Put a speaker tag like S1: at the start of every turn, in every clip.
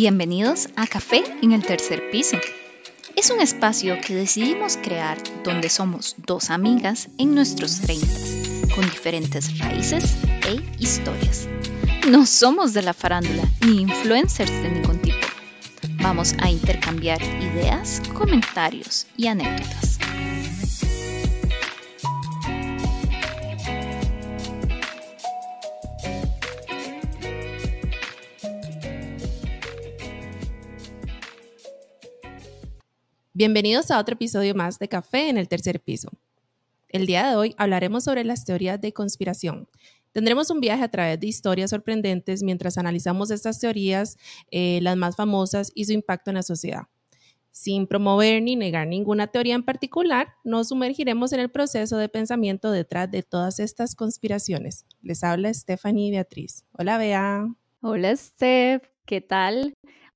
S1: Bienvenidos a Café en el tercer piso. Es un espacio que decidimos crear donde somos dos amigas en nuestros 30, con diferentes raíces e historias. No somos de la farándula ni influencers de ningún tipo. Vamos a intercambiar ideas, comentarios y anécdotas.
S2: Bienvenidos a otro episodio más de Café en el tercer piso. El día de hoy hablaremos sobre las teorías de conspiración. Tendremos un viaje a través de historias sorprendentes mientras analizamos estas teorías, eh, las más famosas y su impacto en la sociedad. Sin promover ni negar ninguna teoría en particular, nos sumergiremos en el proceso de pensamiento detrás de todas estas conspiraciones. Les habla Stephanie Beatriz. Hola, Bea.
S1: Hola, Steph. ¿Qué tal?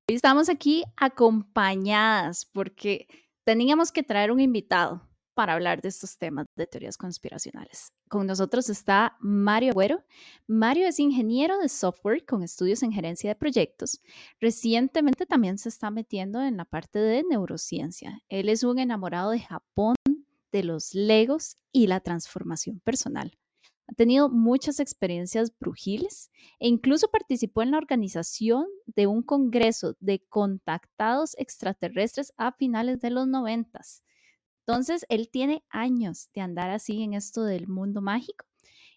S1: Hoy estamos aquí acompañadas porque teníamos que traer un invitado para hablar de estos temas de teorías conspiracionales. Con nosotros está Mario Agüero. Mario es ingeniero de software con estudios en gerencia de proyectos. Recientemente también se está metiendo en la parte de neurociencia. Él es un enamorado de Japón, de los legos y la transformación personal. Ha tenido muchas experiencias brujiles e incluso participó en la organización de un congreso de contactados extraterrestres a finales de los noventas. Entonces, él tiene años de andar así en esto del mundo mágico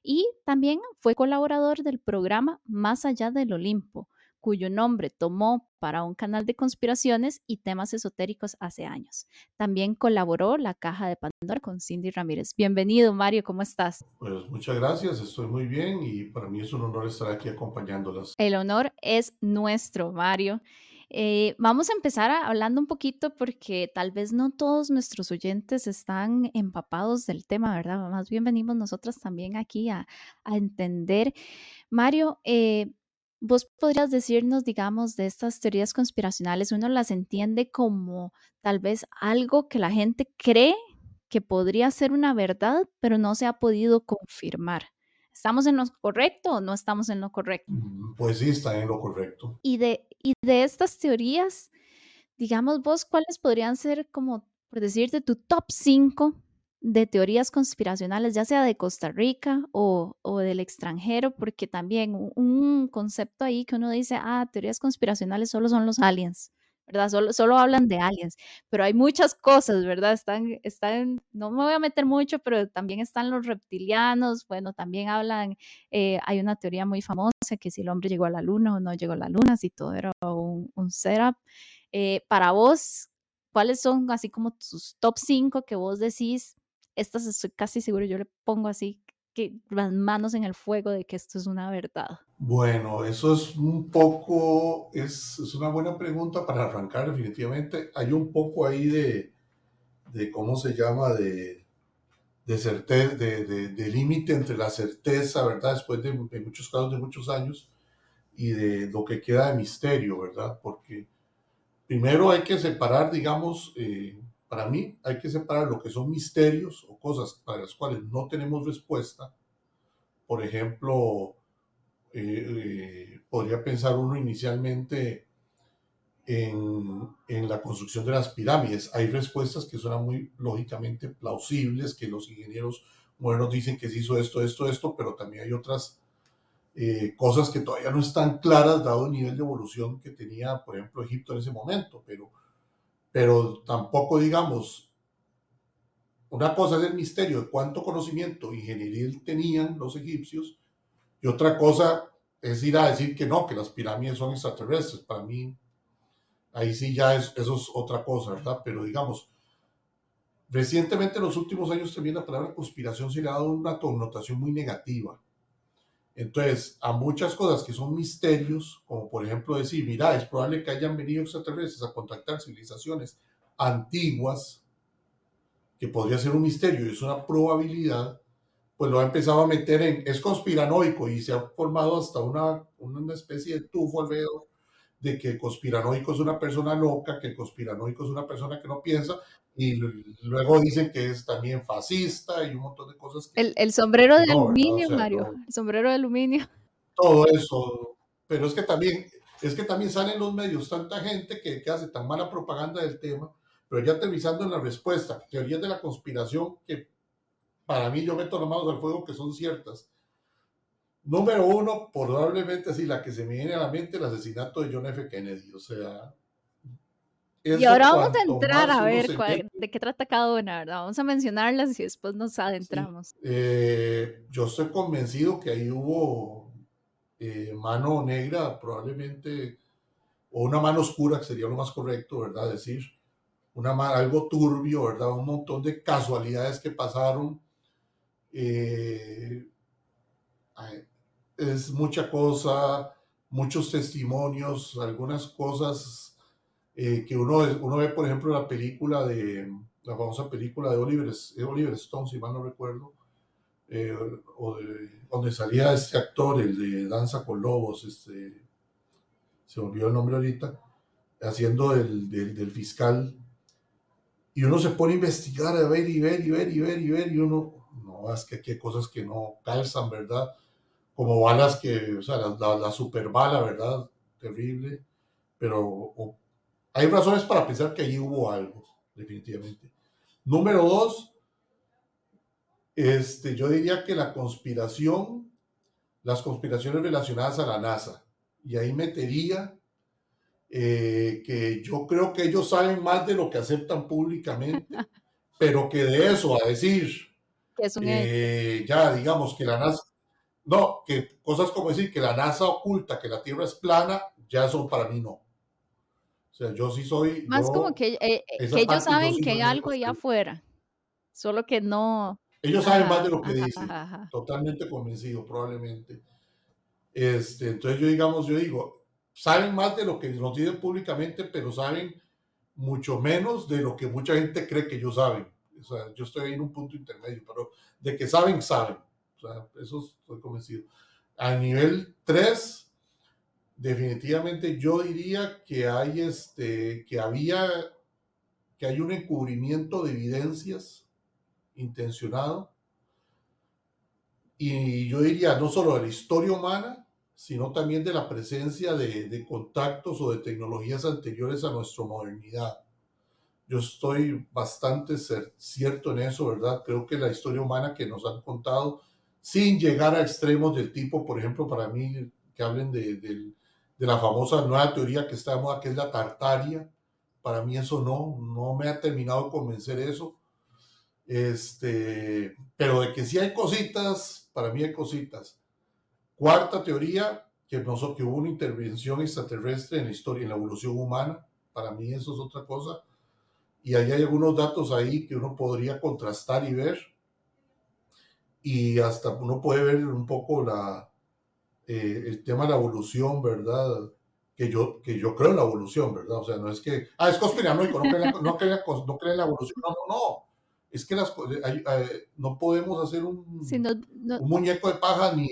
S1: y también fue colaborador del programa Más allá del Olimpo, cuyo nombre tomó para un canal de conspiraciones y temas esotéricos hace años. También colaboró la Caja de Pandora con Cindy Ramírez. Bienvenido, Mario, ¿cómo estás?
S3: Pues muchas gracias, estoy muy bien y para mí es un honor estar aquí acompañándolas.
S1: El honor es nuestro, Mario. Eh, vamos a empezar hablando un poquito porque tal vez no todos nuestros oyentes están empapados del tema, ¿verdad? Más bien venimos nosotras también aquí a, entender. Mario, eh, ¿Vos podrías decirnos, digamos, de estas teorías conspiracionales, uno las entiende como tal vez algo que la gente cree que podría ser una verdad, pero no se ha podido confirmar? ¿Estamos en lo correcto o no estamos en lo correcto?
S3: Mm, pues sí, está en lo correcto.
S1: Y de, y de estas teorías, digamos vos, ¿cuáles podrían ser como, por decirte, tu top 5 de teorías conspiracionales, ya sea de Costa Rica o, del extranjero, porque también un concepto ahí que uno dice, ah, teorías conspiracionales solo son los aliens, ¿verdad? Solo, solo hablan de aliens, pero hay muchas cosas, ¿verdad? Están, están, no me voy a meter mucho, pero también están los reptilianos, bueno, también hablan, eh, hay una teoría muy famosa que si el hombre llegó a la luna o no llegó a la luna, si todo era un, un setup. Eh, para vos, ¿cuáles son así como tus top 5 que vos decís? Estas estoy casi seguro, yo le pongo así que las manos en el fuego de que esto es una verdad?
S3: Bueno, eso es un poco, es, es una buena pregunta para arrancar definitivamente. Hay un poco ahí de, de ¿cómo se llama? De, de certeza, de, de, límite entre la certeza, ¿verdad? Después de, muchos casos de muchos años y de lo que queda de misterio, ¿verdad? Porque primero hay que separar, digamos, eh, para mí hay que separar lo que son misterios o cosas para las cuales no tenemos respuesta. Por ejemplo, eh, eh, podría pensar uno inicialmente en, la construcción de las pirámides. Hay respuestas que suenan muy lógicamente plausibles, que los ingenieros modernos dicen que se hizo esto, esto, esto, pero también hay otras eh, cosas que todavía no están claras dado el nivel de evolución que tenía, por ejemplo, Egipto en ese momento. Pero pero tampoco digamos, una cosa es el misterio de cuánto conocimiento ingenieril tenían los egipcios y otra cosa es ir a decir que no, que las pirámides son extraterrestres. Para mí, ahí sí ya es, eso es otra cosa, ¿verdad? Pero digamos, recientemente en los últimos años también la palabra conspiración se le ha dado una connotación muy negativa. Entonces, a muchas cosas que son misterios, como por ejemplo decir, mira, es probable que hayan venido extraterrestres a contactar civilizaciones antiguas, que podría ser un misterio y es una probabilidad, pues lo ha empezado a meter en, es conspiranoico y se ha formado hasta una, una especie de tufo alrededor de que el conspiranoico es una persona loca, que el conspiranoico es una persona que no piensa, y luego dicen que es también fascista y un montón de cosas.
S1: el, sombrero de aluminio, Mario, el sombrero de aluminio.
S3: Todo eso, pero es que también es que también salen los medios tanta gente que, que hace tan mala propaganda del tema, pero ya aterrizando en la respuesta, teorías de la conspiración que para mí yo meto las manos al fuego que son ciertas. Número uno, probablemente así, la que se me viene a la mente, el asesinato de John F. Kennedy. O sea,
S1: y ahora vamos a entrar a ver de qué trata cada una, ¿verdad? Vamos a mencionarlas y después nos adentramos.
S3: Eh, yo estoy convencido que ahí hubo eh, mano negra, probablemente, o una mano oscura, que sería lo más correcto, ¿verdad? Decir, una, algo turbio, ¿verdad? Un montón de casualidades que pasaron. Eh, es mucha cosa, muchos testimonios, algunas cosas eh, que uno, uno ve, por ejemplo, la película de, la famosa película de Oliver, Oliver Stone, si mal no recuerdo, eh, o donde salía este actor, el de Danza con Lobos, este, se olvidó el nombre ahorita, haciendo el, del, del fiscal, y uno se pone a investigar, a ver y ver y ver y ver y ver, y uno, no, es que aquí hay cosas que no calzan, ¿verdad? Como balas que, o sea, la, la, super bala, ¿verdad? Terrible, pero hay razones para pensar que allí hubo algo, definitivamente. Número dos, este, yo diría que la conspiración, las conspiraciones relacionadas a la NASA, y ahí metería eh, que yo creo que ellos saben más de lo que aceptan públicamente, pero que de eso a decir, eh, ya digamos que la NASA, no, que cosas como decir que la NASA oculta que la Tierra es plana, ya son para mí no. O sea, yo sí soy.
S1: Más como que, eh, eh, que ellos saben que hay algo allá afuera, solo que no.
S3: Ellos saben más de lo que dicen. Totalmente convencido, probablemente. Este, entonces yo digamos, yo digo, saben más de lo que nos dicen públicamente, pero saben mucho menos de lo que mucha gente cree que ellos saben. O sea, yo estoy en un punto intermedio, pero de que saben, saben. O sea, eso estoy convencido. A nivel 3, definitivamente yo diría que hay este, que había, que hay un encubrimiento de evidencias intencionado. Y yo diría no solo de la historia humana, sino también de la presencia de, de contactos o de tecnologías anteriores a nuestra modernidad. Yo estoy bastante cierto en eso, ¿verdad? Creo que la historia humana que nos han contado, sin llegar a extremos del tipo, por ejemplo, para mí, que hablen de, del, de la famosa nueva teoría que está de moda, que es la tartaria. Para mí eso no, no me ha terminado de convencer eso. Este, pero de que sí hay cositas, para mí hay cositas. Cuarta teoría, que, no, que hubo una intervención extraterrestre en la historia, en la evolución humana. Para mí eso es otra cosa. Y ahí hay algunos datos ahí que uno podría contrastar y ver. Y hasta uno puede ver un poco la, eh, el tema de la evolución, ¿verdad? Que yo, que yo creo en la evolución, ¿verdad? O sea, no es que, ah, es conspiranoico, no creen, no creen, no creen en la evolución, no, no, no. Es que las, no podemos hacer un, un, muñeco de paja ni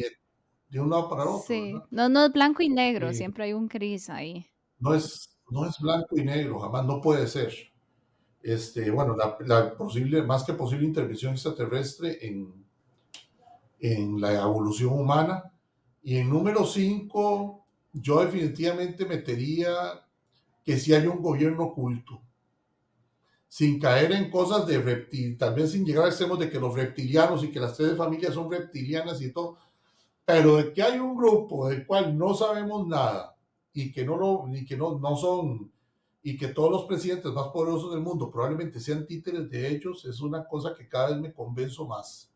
S3: de, un lado para otro.
S1: Sí, no, no es blanco y negro, siempre hay un gris ahí.
S3: No es, no es blanco y negro, jamás, no puede ser. Este, bueno, la, la posible, más que posible intervención extraterrestre en, en la evolución humana, y en número 5, yo definitivamente metería que si hay un gobierno oculto, sin caer en cosas de reptil, vez sin llegar a extremos de que los reptilianos y que las tres familias son reptilianas y todo, pero de que hay un grupo del cual no sabemos nada y que no lo, ni que no, no son, y que todos los presidentes más poderosos del mundo probablemente sean títeres de ellos, es una cosa que cada vez me convenzo más.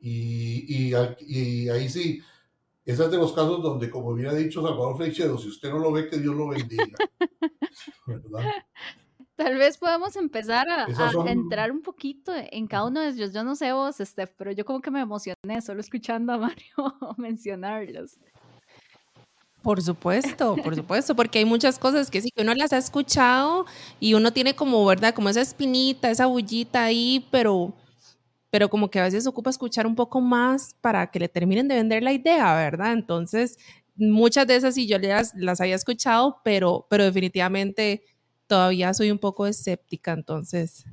S3: Y, y, y ahí sí, ese es de los casos donde, como hubiera dicho Salvador Freixedo, si usted no lo ve, que Dios lo bendiga.
S1: Tal vez podemos empezar a, entrar un poquito en cada uno de ellos. Yo no sé vos, Steph, pero yo como que me emocioné solo escuchando a Mario mencionarlos.
S2: Por supuesto, por supuesto, porque hay muchas cosas que sí que uno las ha escuchado y uno tiene como, ¿verdad? Como esa espinita, esa bullita ahí, pero pero como que a veces ocupa escuchar un poco más para que le terminen de vender la idea, ¿verdad? Entonces, muchas de esas sí yo las, las había escuchado, pero, pero definitivamente todavía soy un poco escéptica, entonces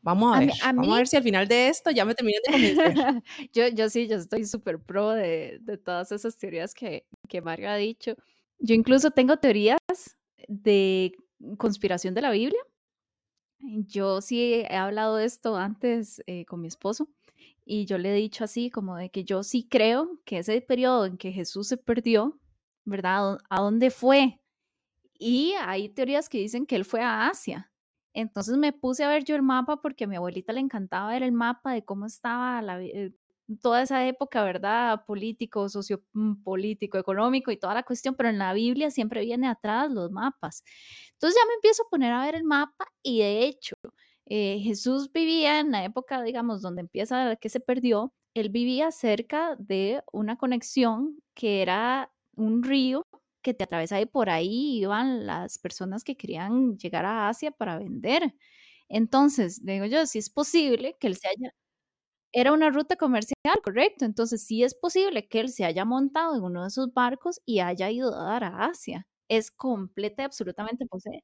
S2: vamos a, ver, vamos a ver si al final de esto ya me terminan de convencer.
S1: yo, yo sí, yo estoy súper pro de, de, todas esas teorías que, que Mario ha dicho. yo incluso tengo teorías de conspiración de la Biblia. Yo sí he hablado de esto antes eh, con mi esposo y yo le he dicho así como de que yo sí creo que ese periodo en que Jesús se perdió, ¿verdad? ¿A dónde fue? Y hay teorías que dicen que él fue a Asia. Entonces me puse a ver yo el mapa porque a mi abuelita le encantaba ver el mapa de cómo estaba la, eh, toda esa época, ¿verdad? Político, sociopolítico, mm, económico y toda la cuestión, pero en la Biblia siempre viene atrás los mapas. Entonces ya me empiezo a poner a ver el mapa y de hecho eh, Jesús vivía en la época, digamos, donde empieza que se perdió, él vivía cerca de una conexión que era un río que te atravesaba y por ahí iban las personas que querían llegar a Asia para vender. Entonces, digo yo, si es posible que él se haya era una ruta comercial, correcto. Entonces sí es posible que él se haya montado en uno de esos barcos y haya ido a dar a Asia. Es completa y absolutamente posible.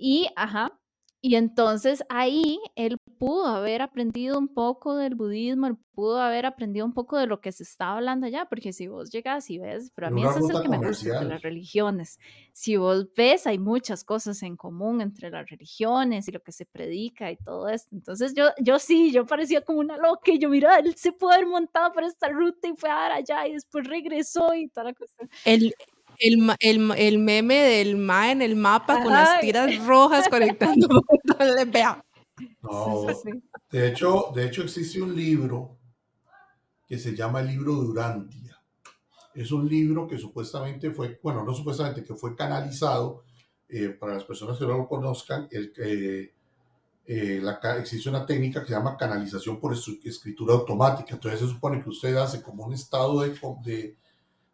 S1: Y, ajá, y entonces ahí él pudo haber aprendido un poco del budismo, él pudo haber aprendido un poco de lo que se estaba hablando allá, porque si vos llegas y ves, pero a mí ese es el que me gusta de las religiones. Si vos ves, hay muchas cosas en común entre las religiones y lo que se predica y todo esto. Entonces yo, yo sí, yo parecía como una loca y yo, mira, él se pudo haber montado por esta ruta y fue a dar allá y después regresó y toda la cosa.
S2: El, el, el, el, meme del ma en el mapa con las tiras rojas conectando.
S3: no, de, hecho, de hecho, existe un libro que se llama el libro de Urantia. Es un libro que supuestamente fue, bueno, no supuestamente, que fue canalizado, eh, para las personas que no lo conozcan, el, eh, eh, la, existe una técnica que se llama canalización por escritura automática. Entonces se supone que usted hace como un estado de, de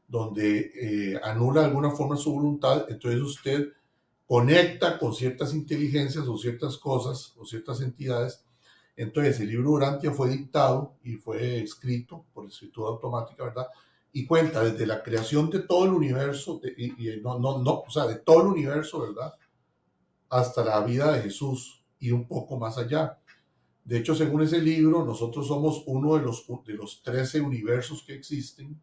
S3: donde anula de alguna forma su voluntad, entonces usted conecta con ciertas inteligencias o ciertas cosas o ciertas entidades. Entonces el libro Urantia fue dictado y fue escrito por escritura automática, ¿verdad? Y cuenta desde la creación de todo el universo, y, no, no, no, o sea, de todo el universo, ¿verdad? Hasta la vida de Jesús y un poco más allá. De hecho, según ese libro, nosotros somos uno de los, de los 13 universos que existen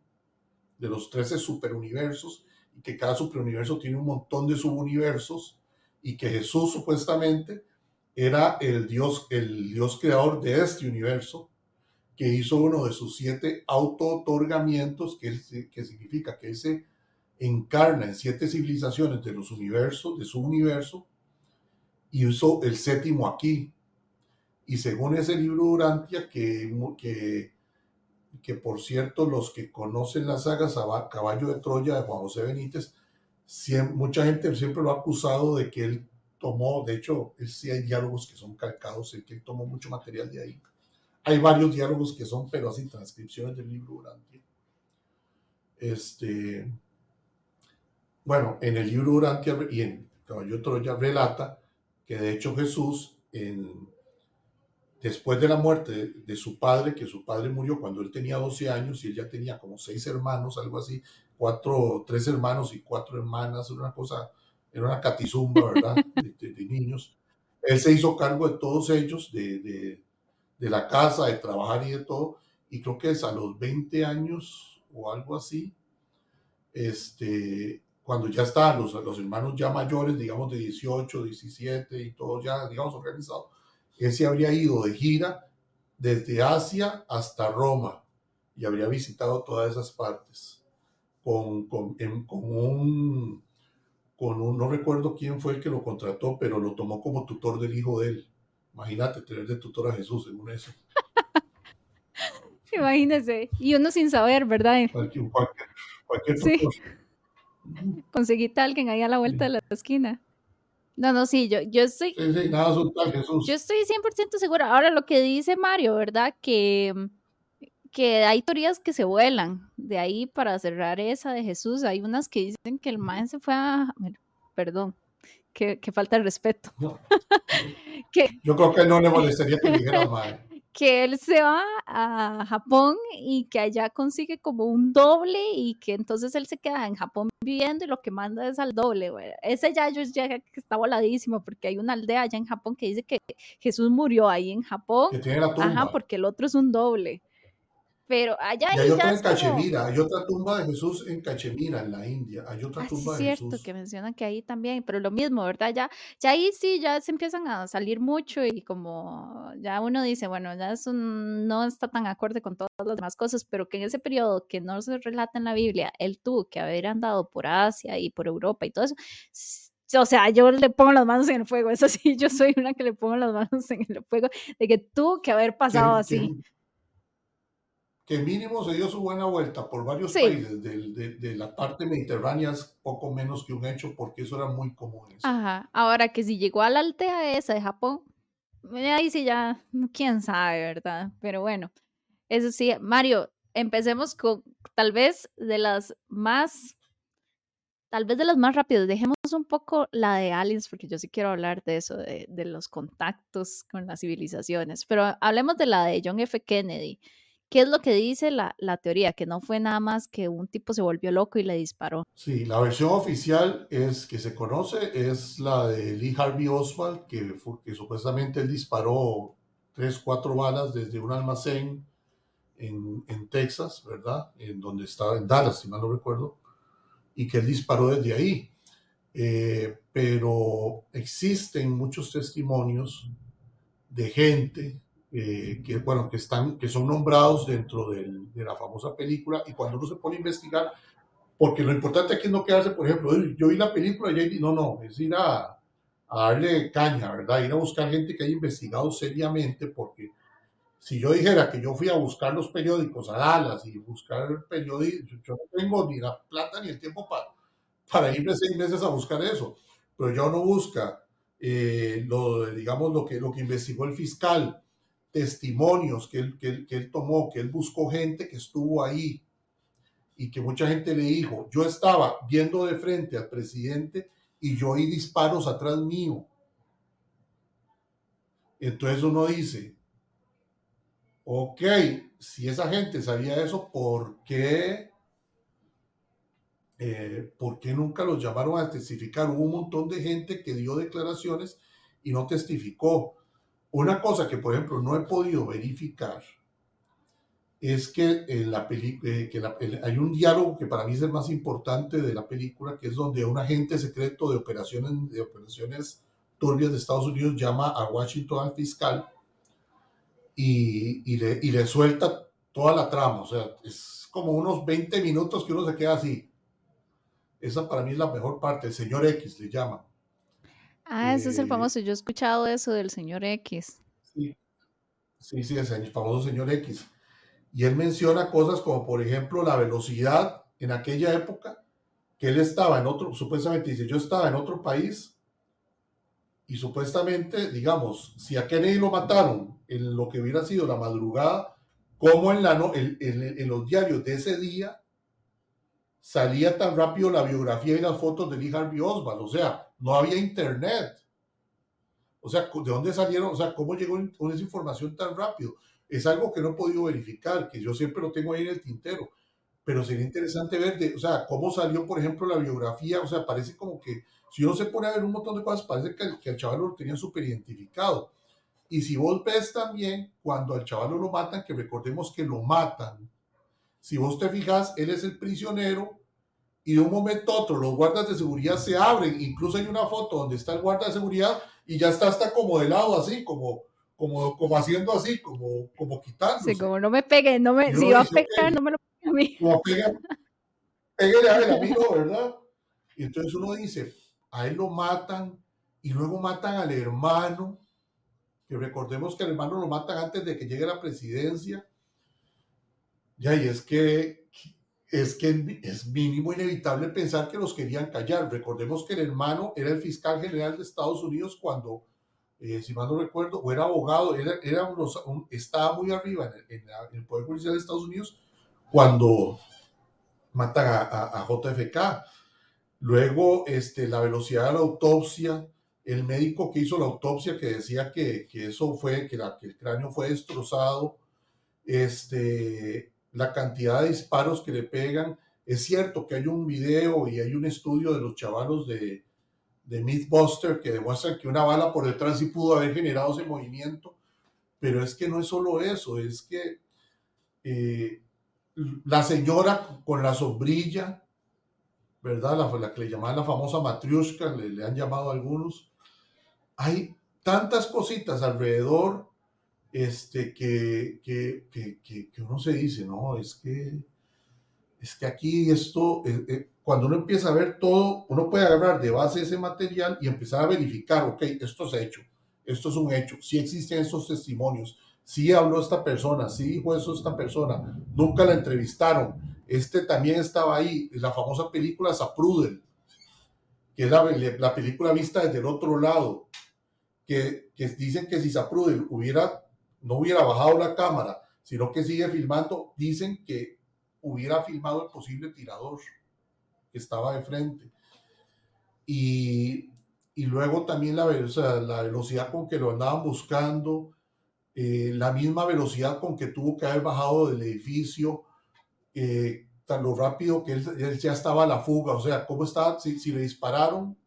S3: de los 13 superuniversos que cada superuniverso tiene un montón de subuniversos y que Jesús supuestamente era el Dios, el Dios creador de este universo que hizo uno de sus siete auto-otorgamientos, que, significa que él se encarna en siete civilizaciones de los universos, de su universo, y hizo el séptimo aquí. Y según ese libro Durantia, que, que que por cierto los que conocen la saga Caballo de Troya de Juan José Benítez, mucha gente siempre lo ha acusado de que él tomó, de hecho, sí hay diálogos que son calcados, y que él tomó mucho material de ahí. Hay varios diálogos que son, pero así, transcripciones del libro Urantia. Este, bueno, en el libro Urantia y en Caballo de Troya relata que de hecho Jesús en después de la muerte de, su padre, que su padre murió cuando él tenía 12 años y él ya tenía como seis hermanos, algo así, cuatro, tres hermanos y cuatro hermanas, era una cosa, era una catizumba, ¿verdad? De, niños. Él se hizo cargo de todos ellos, de, de, la casa, de trabajar y de todo, y creo que es a los 20 años o algo así, este, cuando ya estaban los, los hermanos ya mayores, digamos de 18, 17 y todos ya, digamos, organizados, él se habría ido de gira desde Asia hasta Roma y habría visitado todas esas partes con, con, un, con un, no recuerdo quién fue el que lo contrató, pero lo tomó como tutor del hijo de él. Imagínate tener de tutor a Jesús, según eso.
S1: Imagínese, y uno sin saber, ¿verdad? Cualquier, cualquier, sí. Conseguiste a alguien ahí a la vuelta de la esquina. No, no, sí, yo, yo estoy.
S3: Sí, sí, nada Jesús.
S1: Yo estoy 100% segura. Ahora, lo que dice Mario, ¿verdad? Que, que hay teorías que se vuelan. De ahí, para cerrar esa de Jesús, hay unas que dicen que el maestro se fue a. Perdón, que, que falta el respeto.
S3: que, yo creo que no le molestaría que dijera mal
S1: que él se va a Japón y que allá consigue como un doble y que entonces él se queda en Japón viviendo y lo que manda es al doble, Ese ya yo ya está voladísimo porque hay una aldea allá en Japón que dice que Jesús murió ahí en Japón.
S3: Que tiene la tumba.
S1: Ajá, porque el otro es un doble. Pero allá
S3: hay
S1: ya
S3: otra en
S1: es como...
S3: Cachemira, hay otra tumba de Jesús en Cachemira, en la India, hay otra
S1: Ah, sí,
S3: tumba
S1: es
S3: de
S1: cierto
S3: Jesús.
S1: que mencionan que ahí también, pero lo mismo, ¿verdad? Ya, ya ahí sí, ya se empiezan a salir mucho y como ya uno dice, bueno, ya eso no está tan acorde con todas las demás cosas, pero que en ese periodo que no se relata en la Biblia, él tuvo que haber andado por Asia y por Europa y todo eso. O sea, yo le pongo las manos en el fuego, eso sí, yo soy una que le pongo las manos en el fuego, de que tuvo que haber pasado
S3: que,
S1: así.
S3: que- que mínimo se dio su buena vuelta por varios
S1: Sí.
S3: países del- de, de la parte mediterránea es poco menos que un hecho porque eso era muy común. eso.
S1: Ajá, ahora que si llegó a la aldea esa de Japón, eh, ahí sí ya, quién sabe, ¿verdad? Pero bueno, eso sí, Mario, empecemos con tal vez de las más, tal vez de las más rápidas, dejemos un poco la de aliens, porque yo sí quiero hablar de eso, de, de los contactos con las civilizaciones, pero hablemos de la de John F. Kennedy. ¿Qué es lo que dice la, la teoría? Que no fue nada más que un tipo se volvió loco y le disparó.
S3: Sí, la versión oficial es que se conoce es la de Lee Harvey Oswald, que, fu- que supuestamente él disparó tres, cuatro balas desde un almacén en, en Texas, ¿verdad? En donde estaba, en Dallas, si mal no recuerdo, y que él disparó desde ahí. Eh, pero existen muchos testimonios de gente eh, que, bueno, que, están, que son nombrados dentro del- de la famosa película y cuando uno se pone a investigar, porque lo importante aquí es no quedarse, por ejemplo, "Uy, yo vi la película y no, no, es ir a, a darle caña, ¿verdad? Ir a buscar gente que haya investigado seriamente, porque si yo dijera que yo fui a buscar los periódicos a Dallas y buscar periódicos, yo no tengo ni la plata ni el tiempo para, para irme seis meses a buscar eso, pero yo no busca, eh, lo, digamos, lo que, lo que investigó el fiscal, testimonios que él, que, él, tomó, que él buscó gente que estuvo ahí y que mucha gente le dijo, yo estaba viendo de frente al presidente y yo oí disparos atrás mío. Entonces uno dice, ok, si esa gente sabía eso, ¿por qué? Eh, ¿Por qué nunca los llamaron a testificar? Hubo un montón de gente que dio declaraciones y no testificó. Una cosa que, por ejemplo, no he podido verificar es que, en la eh, que la, hay un diálogo que para mí es el más importante de la película, que es donde un agente secreto de operaciones, de operaciones turbias de Estados Unidos llama a Washington al fiscal y, y, le, y le suelta toda la trama. O sea, es como unos 20 minutos que uno se queda así. Esa para mí es la mejor parte. El señor X le llama.
S1: Ah, ese es el famoso. Yo he escuchado eso del señor X.
S3: Sí, sí, sí, el famoso señor X. Y él menciona cosas como, por ejemplo, la velocidad en aquella época, que él estaba en otro, supuestamente dice, yo estaba en otro país y supuestamente, digamos, si a Kennedy lo mataron en lo que hubiera sido la madrugada, como en, la no, en, en, en los diarios de ese día salía tan rápido la biografía y las fotos de Lee Harvey Oswald, o sea, no había internet. O sea, ¿de dónde salieron? O sea, ¿cómo llegó esa información tan rápido? Es algo que no he podido verificar, que yo siempre lo tengo ahí en el tintero, pero sería interesante ver, o sea, cómo salió, por ejemplo, la biografía, o sea, parece como que, si uno se pone a ver un montón de cosas, parece que, que al chaval lo tenían súper identificado. Y si vos ves también, cuando al chaval lo matan, que recordemos que lo matan, si vos te fijas, él es el prisionero y de un momento a otro los guardas de seguridad se abren, incluso hay una foto donde está el guarda de seguridad y ya está hasta como de lado así, como, como, como haciendo así, como, como quitándose.
S1: Sí, como no me pegue, no me, si va a pegar, no me lo pegue a mí.
S3: Como pega, pégale a él, amigo, ¿verdad? Y entonces uno dice, a él lo matan y luego matan al hermano, que recordemos que al hermano lo matan antes de que llegue a la presidencia. Ya, y es que es que es mínimo inevitable pensar que los querían callar. Recordemos que el hermano era el fiscal general de Estados Unidos cuando, eh, si mal no recuerdo, o era abogado, era, era un, un, estaba muy arriba en el, Poder Judicial de Estados Unidos cuando matan a, a, a JFK. Luego, este, la velocidad de la autopsia, el médico que hizo la autopsia que decía que, que eso fue, que, la, que el cráneo fue destrozado, este, la cantidad de disparos que le pegan. Es cierto que hay un video y hay un estudio de los chavalos de, de Mythbuster que demuestran que una bala por detrás sí pudo haber generado ese movimiento, pero es que no es solo eso, es que eh, la señora con la sombrilla, ¿verdad? La, que le llamaban la famosa matriushka, le, le han llamado algunos. Hay tantas cositas alrededor este, que, que, que, que, uno se dice, no, es que, es que aquí esto, eh, eh, cuando uno empieza a ver todo, uno puede agarrar de base ese material y empezar a verificar, ok, esto es hecho, esto es un hecho, si existen estos testimonios, si habló esta persona, si dijo eso esta persona, nunca la entrevistaron, este también estaba ahí, la famosa película Zaprudel, que es la, la película vista desde el otro lado, que, que dicen que si Zaprudel hubiera no hubiera bajado la cámara, sino que sigue filmando, dicen que hubiera filmado el posible tirador que estaba de frente. Y, y luego también la, velocidad con que lo andaban buscando, eh, la misma velocidad con que tuvo que haber bajado del edificio, eh, tan lo rápido que él, ya estaba a la fuga, o sea, cómo estaba, si, si le dispararon,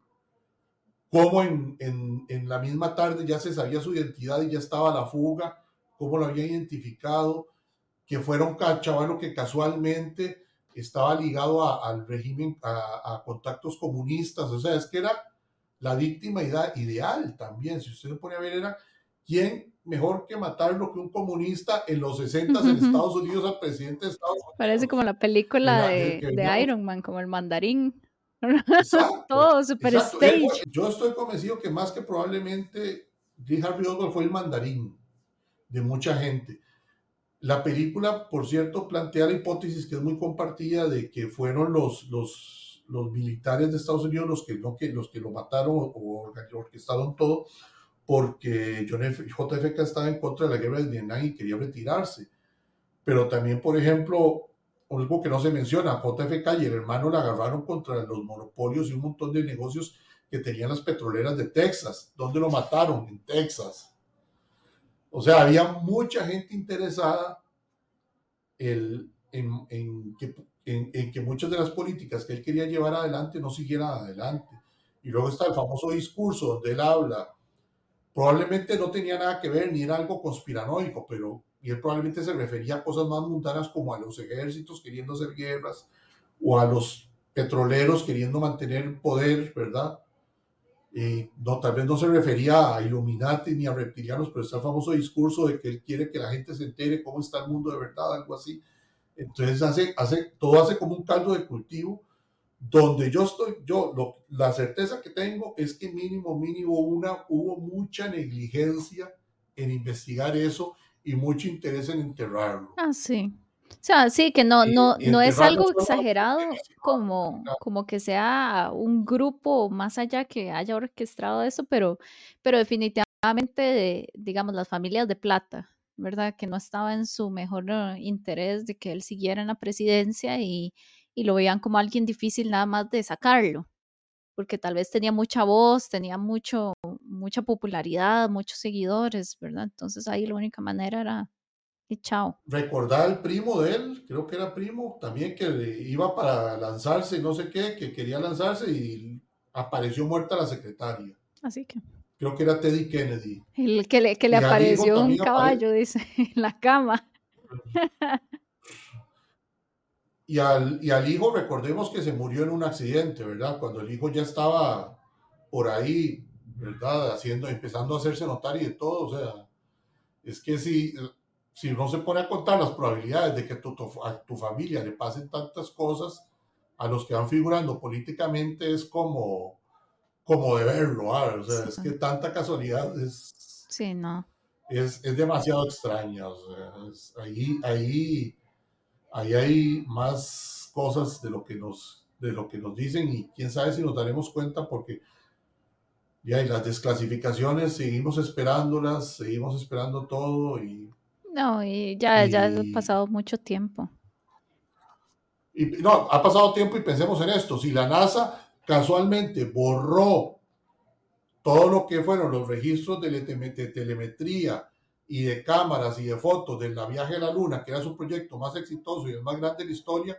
S3: cómo en, en, en, la misma tarde ya se sabía su identidad y ya estaba a la fuga, cómo lo había identificado, que fuera un cachabalo que casualmente estaba ligado al régimen, a, contactos comunistas, o sea, es que era la víctima ideal también, si usted se pone a ver, era quién mejor que matarlo que un comunista en los 60 en Estados Unidos al presidente de Estados Unidos.
S1: Parece como la película de, de Iron Man, como el mandarín. Exacto, Todo super stage.
S3: Yo estoy convencido que más que probablemente Lee Harvey Oswald fue el mandarín de mucha gente. La película, por cierto, plantea la hipótesis que es muy compartida de que fueron los, los, militares de Estados Unidos los que, no, que, los que lo mataron o orquestaron todo, porque John F, JFK estaba en contra de la guerra de Vietnam y quería retirarse. Pero también, por ejemplo, algo que no se menciona, JFK y el hermano la agarraron contra los monopolios y un montón de negocios que tenían las petroleras de Texas. ¿Dónde lo mataron? En Texas. O sea, había mucha gente interesada en, que, muchas de las políticas que él quería llevar adelante no siguieran adelante. Y luego está el famoso discurso donde él habla. Probablemente no tenía nada que ver ni era algo conspiranoico, pero y él probablemente se refería a cosas más mundanas como a los ejércitos queriendo hacer guerras o a los petroleros queriendo mantener poder, ¿verdad? No, tal vez no se refería a Illuminati ni a reptilianos, pero está el famoso discurso de que él quiere que la gente se entere cómo está el mundo de verdad, algo así. Entonces hace, hace, todo hace como un caldo de cultivo, donde yo estoy, yo, lo, la certeza que tengo es que mínimo, mínimo una, hubo mucha negligencia en investigar eso y mucho interés en enterrarlo.
S1: Ah, sí. O sea, sí, que no, no, no es algo exagerado como, como que sea un grupo más allá que haya orquestado eso, pero, pero definitivamente, de, digamos, las familias de plata, ¿verdad? Que no estaba en su mejor eh, interés de que él siguiera en la presidencia y, y lo veían como alguien difícil nada más de sacarlo, porque tal vez tenía mucha voz, tenía mucho, mucha popularidad, muchos seguidores, ¿verdad? Entonces ahí la única manera era y chao.
S3: Recordar al primo de él, creo que era primo, también que iba para lanzarse, no sé qué, que quería lanzarse y apareció muerta la secretaria.
S1: Así que.
S3: Creo que era Teddy Kennedy.
S1: El que le, que le apareció un caballo, dice, en la cama.
S3: Y al, y al hijo, recordemos que se murió en un accidente, ¿verdad? Cuando el hijo ya estaba por ahí, ¿verdad? Haciendo, empezando a hacerse notar y de todo, o sea, es que si si no se pone a contar las probabilidades de que a tu familia le pasen tantas cosas, a los que van figurando políticamente es como, como de verlo, o sea, es que tanta casualidad es...
S1: Sí, no.
S3: Es, es demasiado extraña, o sea, ahí, ahí, ahí hay más cosas de lo que nos, de lo que nos dicen y quién sabe si nos daremos cuenta porque ya y las desclasificaciones seguimos esperándolas, seguimos esperando todo y
S1: no, y ya, ya ha pasado mucho tiempo.
S3: Y, no, ha pasado tiempo y pensemos en esto. Si la NASA casualmente borró todo lo que fueron los registros de, telemetría y de cámaras y de fotos del viaje a la Luna, que era su proyecto más exitoso y el más grande de la historia,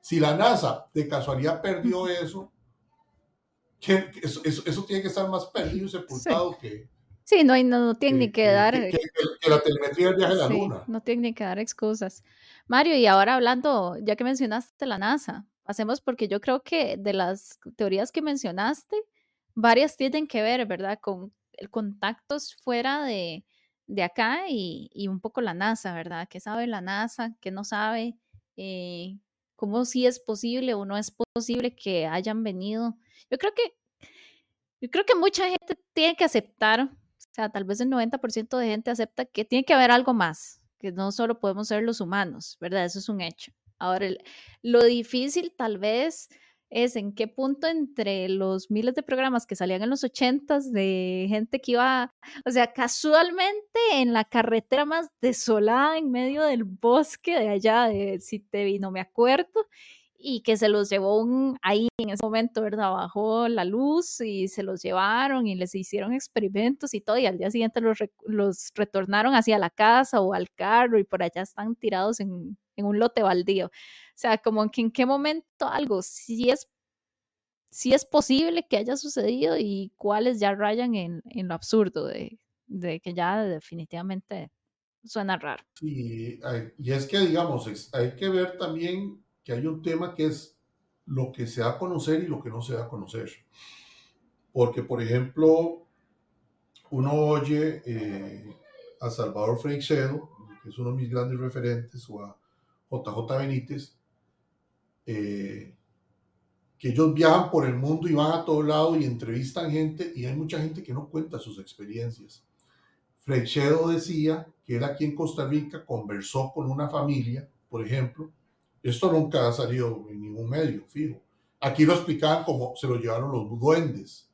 S3: si la NASA de casualidad perdió eso, eso, eso, tiene que estar más perdido y sepultado que,
S1: Sí, no, no, no tiene ni que, dar.
S3: Que, la telemetría viaje a la luna.
S1: No tiene ni que dar excusas. Mario, y ahora hablando, ya que mencionaste la NASA, hacemos porque yo creo que de las teorías que mencionaste, varias tienen que ver, ¿verdad? Con el contactos fuera de, de acá y, y, un poco la NASA, ¿verdad? ¿Qué sabe la NASA? ¿Qué no sabe? Eh, ¿Cómo sí es posible o no es posible que hayan venido? Yo creo que, yo creo que mucha gente tiene que aceptar, o sea, tal vez el 90% de gente acepta que tiene que haber algo más, que no solo podemos ser los humanos, ¿verdad? Eso es un hecho. Ahora, lo difícil tal vez es en qué punto entre los miles de programas que salían en los ochentas de gente que iba, o sea, casualmente en la carretera más desolada en medio del bosque de allá de Citevi, no me acuerdo, y que se los llevó un, ahí en ese momento, ¿verdad? Bajó la luz y se los llevaron y les hicieron experimentos y todo, y al día siguiente los, los retornaron hacia la casa o al carro y por allá están tirados en, en un lote baldío. O sea, como que en qué momento algo sí es, sí es posible que haya sucedido y cuáles ya rayan en, en lo absurdo de, de, que ya definitivamente suena raro.
S3: Sí, y es que, digamos, hay que ver también que hay un tema que es lo que se da a conocer y lo que no se da a conocer. Porque, por ejemplo, uno oye eh, a Salvador Freixedo, que es uno de mis grandes referentes, o a JJ Benítez, eh, que ellos viajan por el mundo y van a todo lado y entrevistan gente y hay mucha gente que no cuenta sus experiencias. Freixedo decía que él aquí en Costa Rica conversó con una familia, por ejemplo, esto nunca ha salido en ningún medio, fijo. Aquí lo explicaban como se lo llevaron los duendes.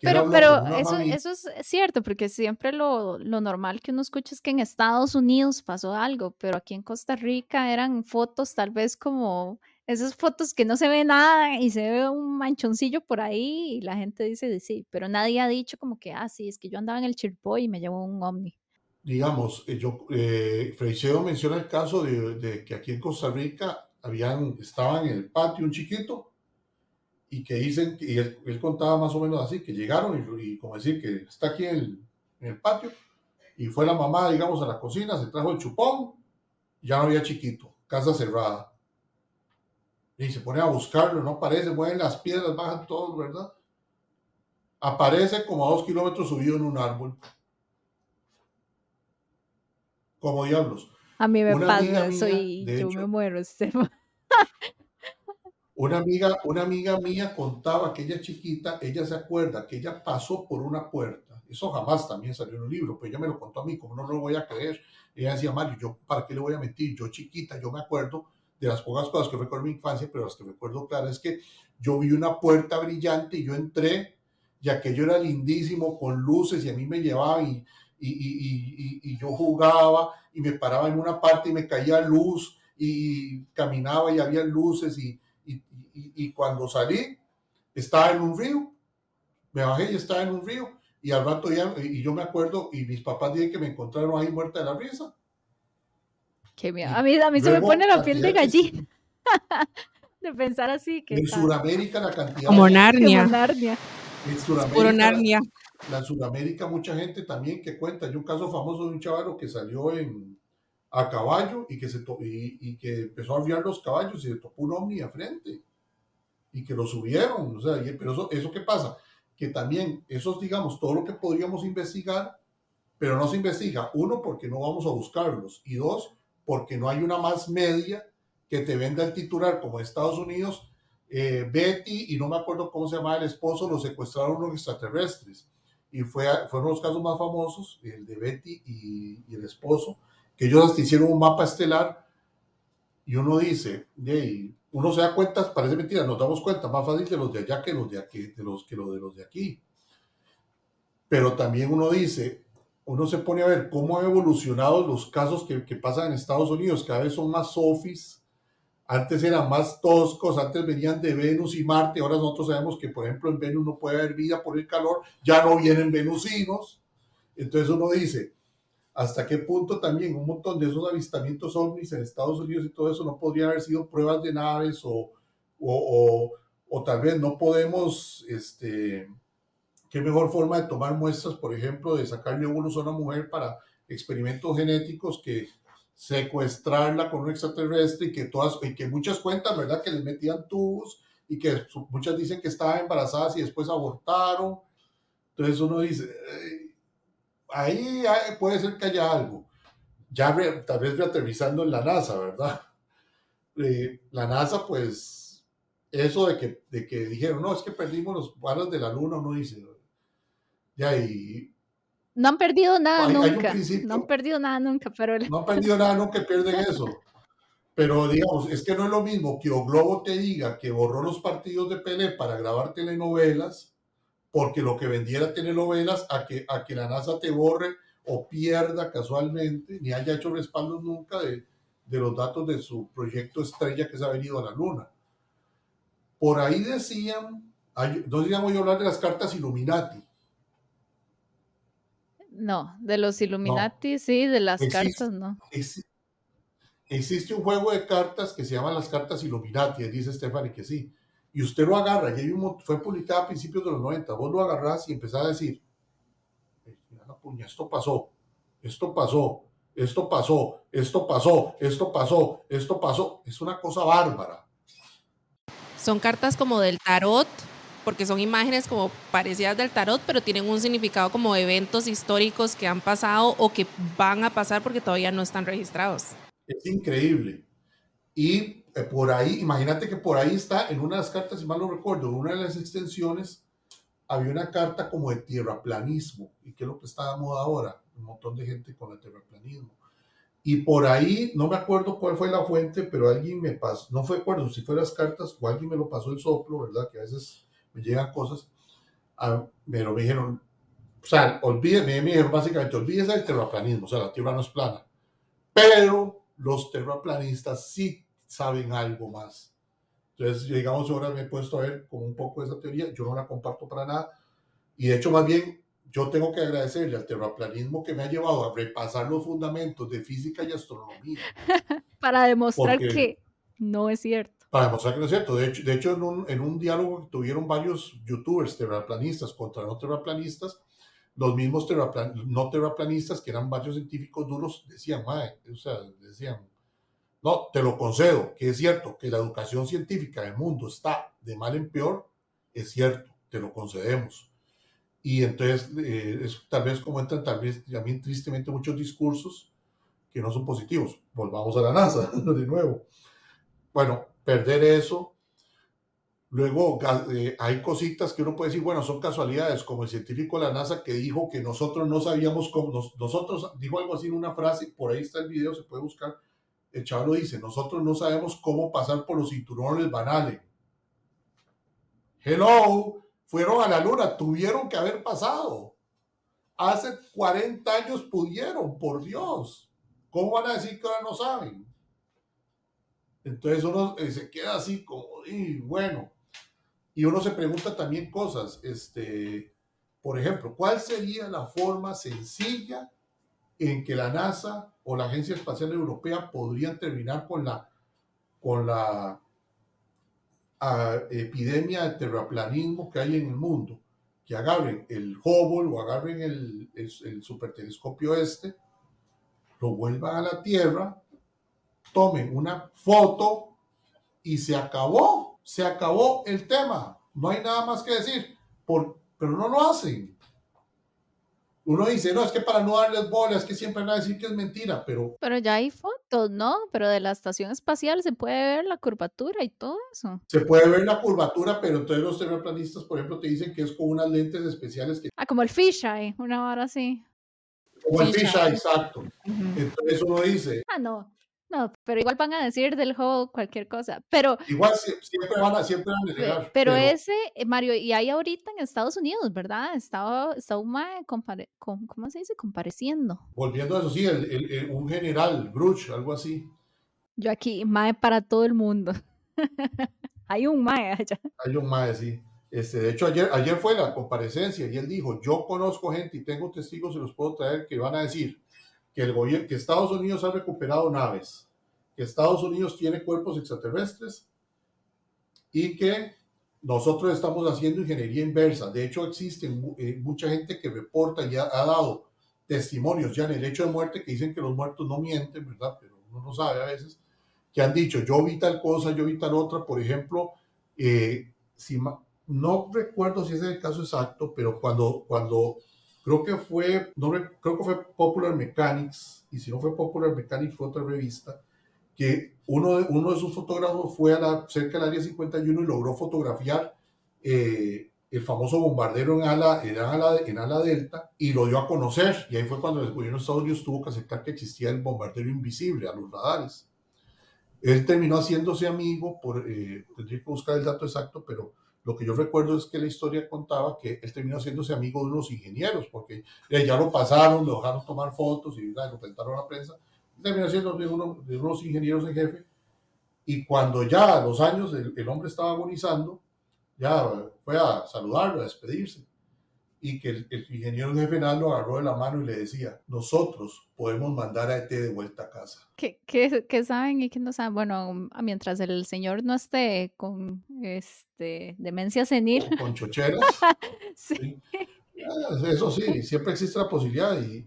S1: Pero, pero eso, eso es cierto, porque siempre lo, lo, normal que uno escucha es que en Estados Unidos pasó algo, pero aquí en Costa Rica eran fotos tal vez como esas fotos que no se ve nada y se ve un manchoncillo por ahí y la gente dice sí, pero nadie ha dicho como que, ah, sí, es que yo andaba en el Chirpoy y me llevó un ovni.
S3: Digamos, eh, yo, eh, menciona el caso de, que aquí en Costa Rica habían, estaban en el patio un chiquito y que dicen, y él, contaba más o menos así, que llegaron y, como decir que está aquí en el, en el patio y fue la mamá, digamos, a la cocina, se trajo el chupón, ya no había chiquito, casa cerrada y se pone a buscarlo, no aparece, mueven las piedras, bajan todos, ¿verdad? Aparece como a dos kilómetros subido en un árbol. Como diablos.
S1: A mí me pasa eso y yo me muero, Esteban.
S3: Una amiga, una amiga mía contaba que ella chiquita, ella se acuerda que ella pasó por una puerta. Eso jamás también salió en un libro, pero ella me lo contó a mí, como no lo voy a creer. Ella decía, Mario, yo, ¿para qué le voy a mentir? Yo chiquita, yo me acuerdo de las pocas cosas que recuerdo en mi infancia, pero las que recuerdo claras es que yo vi una puerta brillante y yo entré y aquello era lindísimo con luces y a mí me llevaba y, y, y, y, yo jugaba y me paraba en una parte y me caía luz y caminaba y había luces y, y, cuando salí estaba en un río, me bajé y estaba en un río y al rato ya, y yo me acuerdo y mis papás dijeron que me encontraron ahí muerta de la risa
S1: a mí, a mí se me pone la piel de gallina. de pensar así. Que
S3: en Sudamérica la cantidad.
S2: Como Narnia.
S1: Como Narnia.
S3: En Sudamérica, Narnia. La Sudamérica, mucha gente también que cuenta. Hay un caso famoso de un chaval que salió en, a caballo y que, se y, que empezó a aviar los caballos y le topó un ovni a frente. Y que lo subieron. O sea, pero eso, ¿eso qué pasa? Que también, esos, digamos, todo lo que podríamos investigar, pero no se investiga. Uno, porque no vamos a buscarlos. Y dos, porque no hay una más media que te venda el titular como Estados Unidos. Eh, Betty, y no me acuerdo cómo se llamaba el esposo, lo secuestraron los extraterrestres. Y fue, fueron los casos más famosos, el de Betty y, el esposo, que ellos hasta hicieron un mapa estelar y uno dice, hey, uno se da cuenta, parece mentira, nos damos cuenta más fácil de los de allá que los de aquí, de los que lo de los de aquí. Pero también uno dice, uno se pone a ver cómo han evolucionado los casos que, que pasan en Estados Unidos, cada vez son más sofis, antes eran más toscos, antes venían de Venus y Marte, ahora nosotros sabemos que por ejemplo en Venus no puede haber vida por el calor, ya no vienen venusinos, entonces uno dice, hasta qué punto también un montón de esos avistamientos ovnis en Estados Unidos y todo eso no podrían haber sido pruebas de naves o, o, o, o tal vez no podemos, este, qué mejor forma de tomar muestras, por ejemplo, de sacarle óvulos a una mujer para experimentos genéticos que secuestrarla con un extraterrestre y que todas, y que muchas cuentan, ¿verdad? Que les metían tubos y que muchas dicen que estaban embarazadas y después abortaron. Entonces uno dice, ahí puede ser que haya algo. Ya tal vez reaterrizando en la NASA, ¿verdad? Eh, la NASA, pues, eso de que, de que dijeron, no, es que perdimos los balas de la luna, uno dice, ya, y
S1: no han perdido nada nunca. no han perdido nada nunca, pero...
S3: No han perdido nada nunca, pierden eso. Pero digamos, es que no es lo mismo que O Globo te diga que borró los partidos de Pelé para grabar telenovelas, porque lo que vendiera telenovelas, a que, a que la NASA te borre o pierda casualmente, ni haya hecho respaldo nunca de, de los datos de su proyecto estrella que se ha venido a la Luna. Por ahí decían, no digamos yo hablar de las cartas Illuminati,
S1: no, de los Illuminati, sí, de las cartas, no.
S3: existe un juego de cartas que se llama las cartas Illuminati, dice Stephanie que sí. Y usted lo agarra, y hay un, fue publicado a principios de los 90, vos lo agarrás y empezás a decir, puña, esto pasó, esto pasó, esto pasó, esto pasó, esto pasó, esto pasó. Es una cosa bárbara.
S2: Son cartas como del tarot, porque son imágenes como parecidas del tarot, pero tienen un significado como eventos históricos que han pasado o que van a pasar porque todavía no están registrados.
S3: Es increíble. Y eh, por ahí, imagínate que por ahí está, en una de las cartas, si mal no recuerdo, en una de las extensiones, había una carta como de tierraplanismo. ¿Y qué es lo que está de moda ahora? Un montón de gente con el tierraplanismo. Y por ahí, no me acuerdo cuál fue la fuente, pero alguien me pasó, no fue acuerdo si fue las cartas o alguien me lo pasó el soplo, ¿verdad? Que a veces me llegan cosas, a, pero me dijeron, o sea, olvídeme, me dijeron básicamente, olvídese del terraplanismo, o sea, la Tierra no es plana, pero los terraplanistas sí saben algo más. Entonces, digamos, ahora me he puesto a ver como un poco esa teoría, yo no la comparto para nada, y de hecho, más bien, yo tengo que agradecerle al terraplanismo que me ha llevado a repasar los fundamentos de física y astronomía.
S1: para demostrar que no es cierto.
S3: Para demostrar que no es cierto. De hecho, de hecho en, un, en un diálogo que tuvieron varios youtubers terraplanistas contra no terraplanistas, los mismos no terraplanistas, que eran varios científicos duros, decían, o sea, decían, no, te lo concedo, que es cierto que la educación científica del mundo está de mal en peor, es cierto, te lo concedemos. Y entonces, eh, es, tal vez como entran tal vez también tristemente muchos discursos que no son positivos. Volvamos a la NASA de nuevo. Bueno, perder eso. Luego eh, hay cositas que uno puede decir, bueno, son casualidades, como el científico de la NASA que dijo que nosotros no sabíamos cómo, nosotros, dijo algo así en una frase, por ahí está el video, se puede buscar, el chaval lo dice, nosotros no sabemos cómo pasar por los cinturones banales. Hello, fueron a la luna, tuvieron que haber pasado. Hace 40 años pudieron, por Dios. ¿Cómo van a decir que ahora no saben? Entonces uno eh, se queda así como, y bueno, y uno se pregunta también cosas, este, por ejemplo, ¿cuál sería la forma sencilla en que la NASA o la Agencia Espacial Europea podrían terminar con la, con la epidemia de terraplanismo que hay en el mundo? Que agarren el Hubble o agarren el, el, el supertelescopio este, lo vuelvan a la Tierra tomen una foto y se acabó, se acabó el tema. No hay nada más que decir, por, pero no lo hacen. Uno dice, no, es que para no darles bolas, es que siempre van a decir que es mentira, pero...
S1: Pero ya hay fotos, ¿no? Pero de la estación espacial se puede ver la curvatura y todo eso.
S3: Se puede ver la curvatura, pero entonces los terraplanistas, por ejemplo, te dicen que es con unas lentes especiales que...
S1: Ah, como el fisheye, una hora así.
S3: Como el fisheye, exacto. Entonces uno dice...
S1: Ah, no, no, pero igual van a decir del juego cualquier cosa. Pero
S3: igual siempre van a, siempre van a
S1: llegar. Pero, ese, eh, Mario, y hay ahorita en Estados Unidos, ¿verdad? Estaba, está un mae compare, ¿cómo se dice? Compareciendo.
S3: Volviendo a eso, sí, el, un general, Bruch, algo así.
S1: Yo aquí, mae para todo el mundo. hay un mae allá.
S3: Hay un mae, sí. Este, de hecho, ayer, ayer fue la comparecencia y él dijo, yo conozco gente y tengo testigos y los puedo traer que van a decir que, el gobierno, que Estados Unidos ha recuperado naves, que Estados Unidos tiene cuerpos extraterrestres y que nosotros estamos haciendo ingeniería inversa. De hecho, existe eh, mucha gente que reporta y ha, dado testimonios ya en el hecho de muerte que dicen que los muertos no mienten, ¿verdad? Pero uno no sabe a veces, que han dicho, yo vi tal cosa, yo vi tal otra. Por ejemplo, eh, si, no recuerdo si es el caso exacto, pero cuando, cuando creo que fue, no, creo que fue Popular Mechanics, y si no fue Popular Mechanics fue otra revista, que uno de, uno de sus fotógrafos fue a la, cerca del área 51 y logró fotografiar eh, el famoso bombardero en ala, en ala, delta y lo dio a conocer. Y ahí fue cuando el gobierno de Estados Unidos tuvo que aceptar que existía el bombardero invisible a los radares. Él terminó haciéndose amigo, por, eh, tendría que buscar el dato exacto, pero lo que yo recuerdo es que la historia contaba que él terminó haciéndose amigo de unos ingenieros, porque ya lo pasaron, lo dejaron tomar fotos y lo presentaron a la prensa. Terminó siendo de, uno, de unos ingenieros en jefe. Y cuando ya a los años el, el hombre estaba agonizando, ya fue a saludarlo, a despedirse y que el, ingeniero jefe lo agarró de la mano y le decía, nosotros podemos mandar a ET de vuelta a casa.
S1: ¿Qué, qué, qué saben y qué no saben? Bueno, mientras el señor no esté con este, demencia senil.
S3: Con, chocheras. sí. Ah, eso sí, siempre existe la posibilidad y,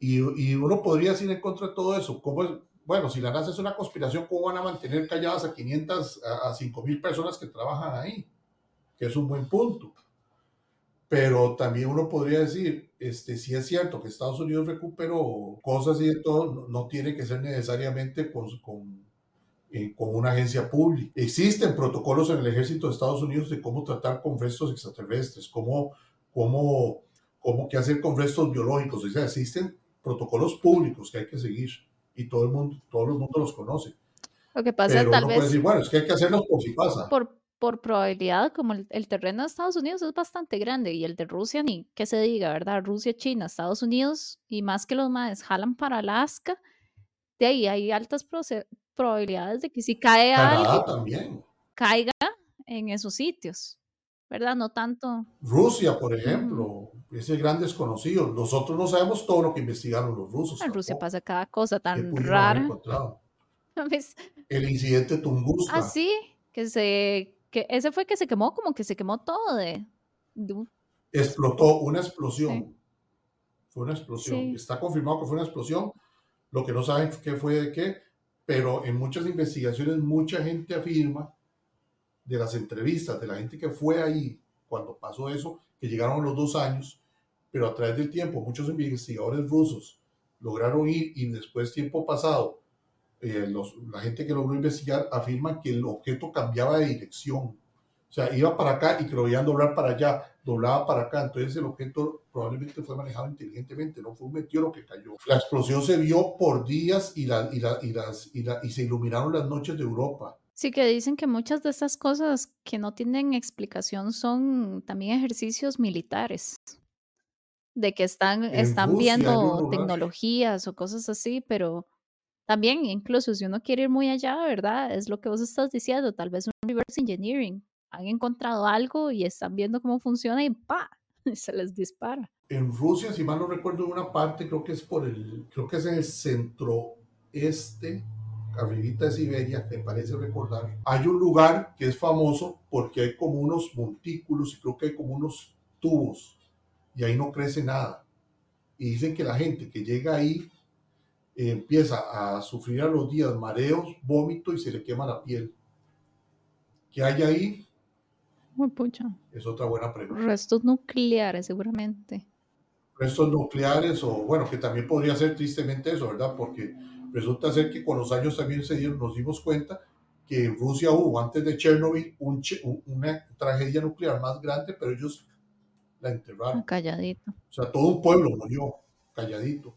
S3: y, y, uno podría decir en contra de todo eso. ¿Cómo bueno, si la NASA es una conspiración, ¿cómo van a mantener calladas a 500, a, a 5 mil personas que trabajan ahí? Que es un buen punto. Pero también uno podría decir, este, si es cierto que Estados Unidos recuperó cosas y de todo, no, tiene que ser necesariamente con, con, eh, con, una agencia pública. Existen protocolos en el ejército de Estados Unidos de cómo tratar con restos extraterrestres, cómo, cómo, cómo qué hacer con restos biológicos. O sea, existen protocolos públicos que hay que seguir y todo el mundo, todo el mundo los conoce.
S1: Lo que pasa Pero tal uno vez... Puede
S3: decir, bueno, es que hay que hacerlos por si pasa.
S1: Por por probabilidad, como el, terreno de Estados Unidos es bastante grande y el de Rusia, ni que se diga, ¿verdad? Rusia, China, Estados Unidos y más que los más jalan para Alaska, de ahí hay altas probabilidades de que si cae algo,
S3: también.
S1: caiga en esos sitios, ¿verdad? No tanto.
S3: Rusia, por ejemplo, ese gran desconocido. Nosotros no sabemos todo lo que investigaron los rusos.
S1: En Rusia pasa cada cosa tan rara.
S3: El incidente Tunguska.
S1: Ah, sí, que se que ese fue que se quemó, como que se quemó todo de...
S3: Explotó una explosión. Fue una explosión. Está confirmado que fue una explosión. Lo que no saben qué fue de qué, pero en muchas investigaciones mucha gente afirma de las entrevistas de la gente que fue ahí cuando pasó eso, que llegaron los dos años, pero a través del tiempo muchos investigadores rusos lograron ir y después tiempo pasado eh, la gente que logró investigar afirma que el objeto cambiaba de dirección. O sea, iba para acá y que lo veían doblar para allá, doblaba para acá. Entonces el objeto probablemente fue manejado inteligentemente, no fue un meteoro que cayó. La explosión se vio por días y, la, y, la, y, las, y, la, y se iluminaron las noches de Europa.
S1: Sí, que dicen que muchas de estas cosas que no tienen explicación son también ejercicios militares. De que están, están viendo tecnologías o cosas así, pero también, incluso si uno quiere ir muy allá, ¿verdad? Es lo que vos estás diciendo, tal vez un reverse engineering. Han encontrado algo y están viendo cómo funciona y ¡pa! se les dispara.
S3: En Rusia, si mal no recuerdo, una parte, creo que es por el, creo que es en el centro este, arribita de Siberia, me parece recordar, hay un lugar que es famoso porque hay como unos montículos y creo que hay como unos tubos y ahí no crece nada. Y dicen que la gente que llega ahí empieza a sufrir a los días mareos, vómito y se le quema la piel. ¿Qué hay ahí?
S1: Muy pucha.
S3: Es otra buena pregunta.
S1: Restos nucleares, seguramente.
S3: Restos nucleares, o bueno, que también podría ser tristemente eso, ¿verdad? Porque resulta ser que con los años también se dieron, nos dimos cuenta que en Rusia hubo antes de Chernobyl una tragedia nuclear más grande, pero ellos la enterraron.
S1: Calladito.
S3: O sea, todo un pueblo murió calladito.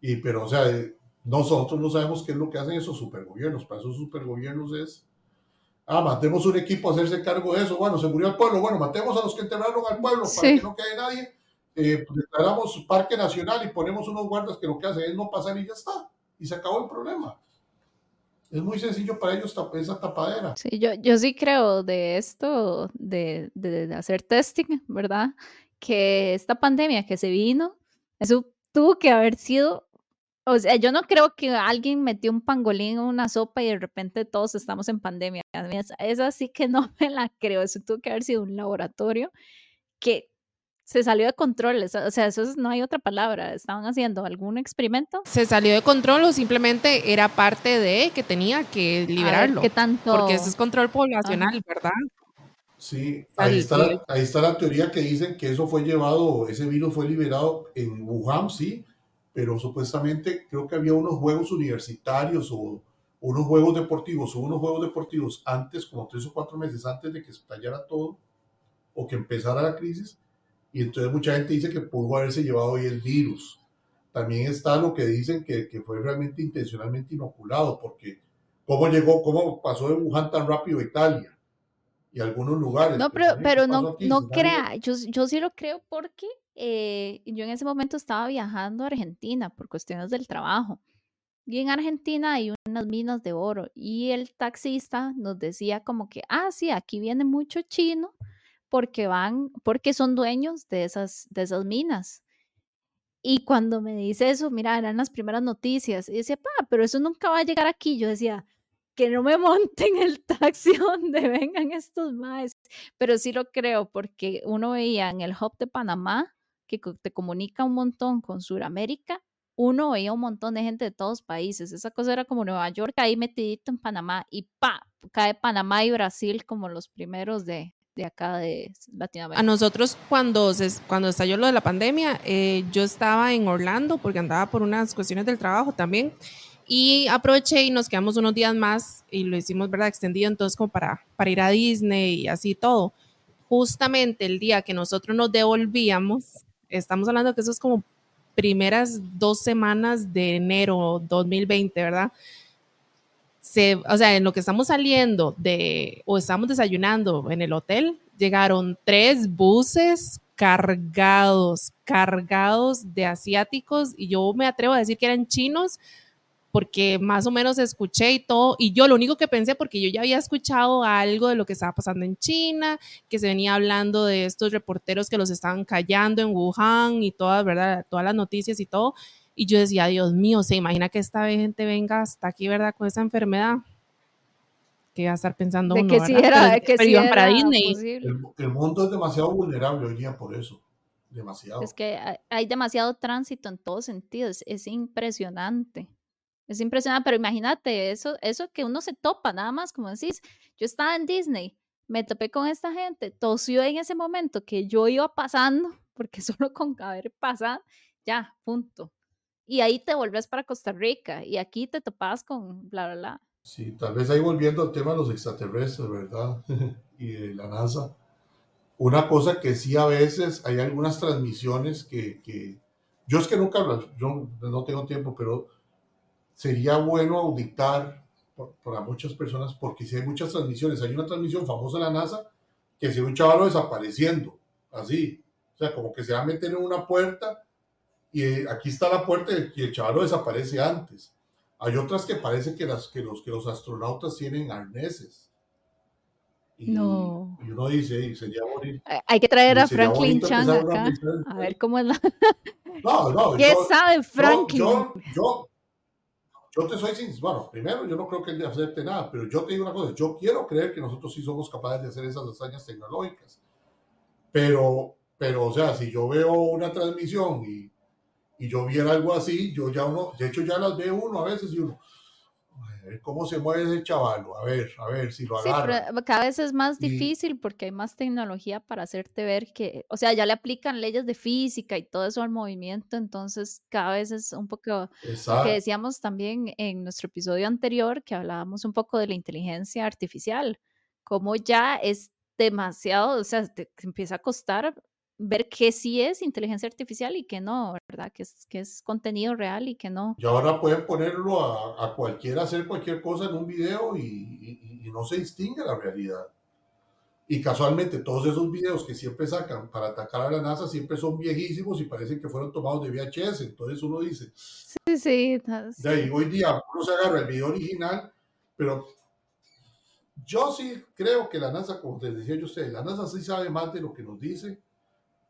S3: Y, pero, o sea, eh, nosotros no sabemos qué es lo que hacen esos supergobiernos. Para esos supergobiernos es, ah, matemos un equipo a hacerse cargo de eso. Bueno, se murió el pueblo. Bueno, matemos a los que enterraron al pueblo para que no quede nadie. Eh, pues, declaramos parque nacional y ponemos unos guardas que lo que hacen es no pasar y ya está. Y se acabó el problema. Es muy sencillo para ellos esa tapadera.
S1: Sí, yo, yo sí creo de esto, de, de, hacer testing, ¿verdad? Que esta pandemia que se vino, eso tuvo que haber sido O sea, yo no creo que alguien metió un pangolín en una sopa y de repente todos estamos en pandemia. Es así que no me la creo. Eso tuvo que haber sido un laboratorio que se salió de control. O sea, eso no hay otra palabra. ¿Estaban haciendo algún experimento?
S2: Se salió de control o simplemente era parte de que tenía que liberarlo.
S1: ¿Qué tanto?
S2: Porque eso es control poblacional, ¿verdad?
S3: Sí, ahí está, ahí está la teoría que dicen que eso fue llevado, ese virus fue liberado en Wuhan, sí, pero supuestamente creo que había unos juegos universitarios o unos juegos deportivos o unos juegos deportivos antes, como tres o cuatro meses antes de que estallara todo o que empezara la crisis. Y entonces mucha gente dice que pudo haberse llevado hoy el virus. También está lo que dicen que, que fue realmente intencionalmente inoculado, porque cómo llegó, cómo pasó de Wuhan tan rápido a Italia y algunos lugares.
S1: No, pero, pero no, no crea, yo, yo sí lo creo porque eh, yo en ese momento estaba viajando a Argentina por cuestiones del trabajo. Y en Argentina hay unas minas de oro y el taxista nos decía como que, ah, sí, aquí viene mucho chino porque van, porque son dueños de esas, de esas minas. Y cuando me dice eso, mira, eran las primeras noticias. Y decía, pa, pero eso nunca va a llegar aquí. Yo decía, que no me monten el taxi donde vengan estos más. Pero sí lo creo, porque uno veía en el hub de Panamá que te comunica un montón con Sudamérica, uno veía un montón de gente de todos países. Esa cosa era como Nueva York ahí metidito en Panamá y pa, cae Panamá y Brasil como los primeros de, de acá de Latinoamérica.
S2: A nosotros cuando, cuando estalló lo de la pandemia, eh, yo estaba en Orlando porque andaba por unas cuestiones del trabajo también y aproveché y nos quedamos unos días más y lo hicimos, ¿verdad? Extendido entonces como para, para ir a Disney y así todo. Justamente el día que nosotros nos devolvíamos, estamos hablando que eso es como primeras dos semanas de enero 2020, ¿verdad? Se, o sea, en lo que estamos saliendo de, o estamos desayunando en el hotel, llegaron tres buses cargados, cargados de asiáticos, y yo me atrevo a decir que eran chinos, porque más o menos escuché y todo, y yo lo único que pensé, porque yo ya había escuchado algo de lo que estaba pasando en China, que se venía hablando de estos reporteros que los estaban callando en Wuhan y todas, ¿verdad? Todas las noticias y todo, y yo decía, Dios mío, ¿se imagina que esta gente venga hasta aquí, ¿verdad? Con esa enfermedad. Que va a estar pensando
S1: de
S2: uno,
S1: que
S2: ¿verdad?
S1: Si era,
S2: pero,
S1: que
S2: pero
S1: si
S2: iban
S1: era
S2: para Disney.
S3: El, el, mundo es demasiado vulnerable hoy día por eso. Demasiado.
S1: Es que hay, hay demasiado tránsito en todos sentidos. Es impresionante. Es impresionante, pero imagínate eso, eso que uno se topa, nada más, como decís, yo estaba en Disney, me topé con esta gente, tosió en ese momento que yo iba pasando, porque solo con haber pasado, ya, punto. Y ahí te volvés para Costa Rica y aquí te topas con bla, bla, bla.
S3: Sí, tal vez ahí volviendo al tema de los extraterrestres, ¿verdad? y de la NASA. Una cosa que sí a veces hay algunas transmisiones que, que yo es que nunca, yo no tengo tiempo, pero sería bueno auditar para muchas personas, porque si hay muchas transmisiones, hay una transmisión famosa de la NASA que se ve un chaval desapareciendo, así, o sea, como que se va a meter en una puerta y eh, aquí está la puerta y el chaval desaparece antes. Hay otras que parece que, las, que, los, que los astronautas tienen arneses.
S1: Y, no.
S3: y uno dice, sería bonito.
S1: Hay que traer a Franklin Chang acá, a ver cómo es la...
S3: No, no.
S1: ¿Qué sabe Franklin?
S3: yo, yo yo te soy sincero, bueno, primero yo no creo que él acepte nada, pero yo te digo una cosa, yo quiero creer que nosotros sí somos capaces de hacer esas hazañas tecnológicas, pero, pero o sea, si yo veo una transmisión y, y yo viera algo así, yo ya uno, de hecho ya las ve uno a veces y uno, cómo se mueve ese chaval, a ver, a ver si lo agarra.
S1: Sí, pero cada vez es más difícil porque hay más tecnología para hacerte ver que, o sea, ya le aplican leyes de física y todo eso al movimiento, entonces cada vez es un poco lo que decíamos también en nuestro episodio anterior, que hablábamos un poco de la inteligencia artificial, como ya es demasiado, o sea, te empieza a costar ver qué sí es inteligencia artificial y qué no, ¿verdad? Que es, que es contenido real y que no.
S3: Y ahora pueden ponerlo a, a cualquiera hacer cualquier cosa en un video y, y, y, no se distingue la realidad. Y casualmente todos esos videos que siempre sacan para atacar a la NASA siempre son viejísimos y parecen que fueron tomados de VHS. Entonces uno dice...
S1: Sí, sí.
S3: De ahí, hoy día uno se agarra el video original, pero yo sí creo que la NASA, como les decía yo a ustedes, la NASA sí sabe más de lo que nos dice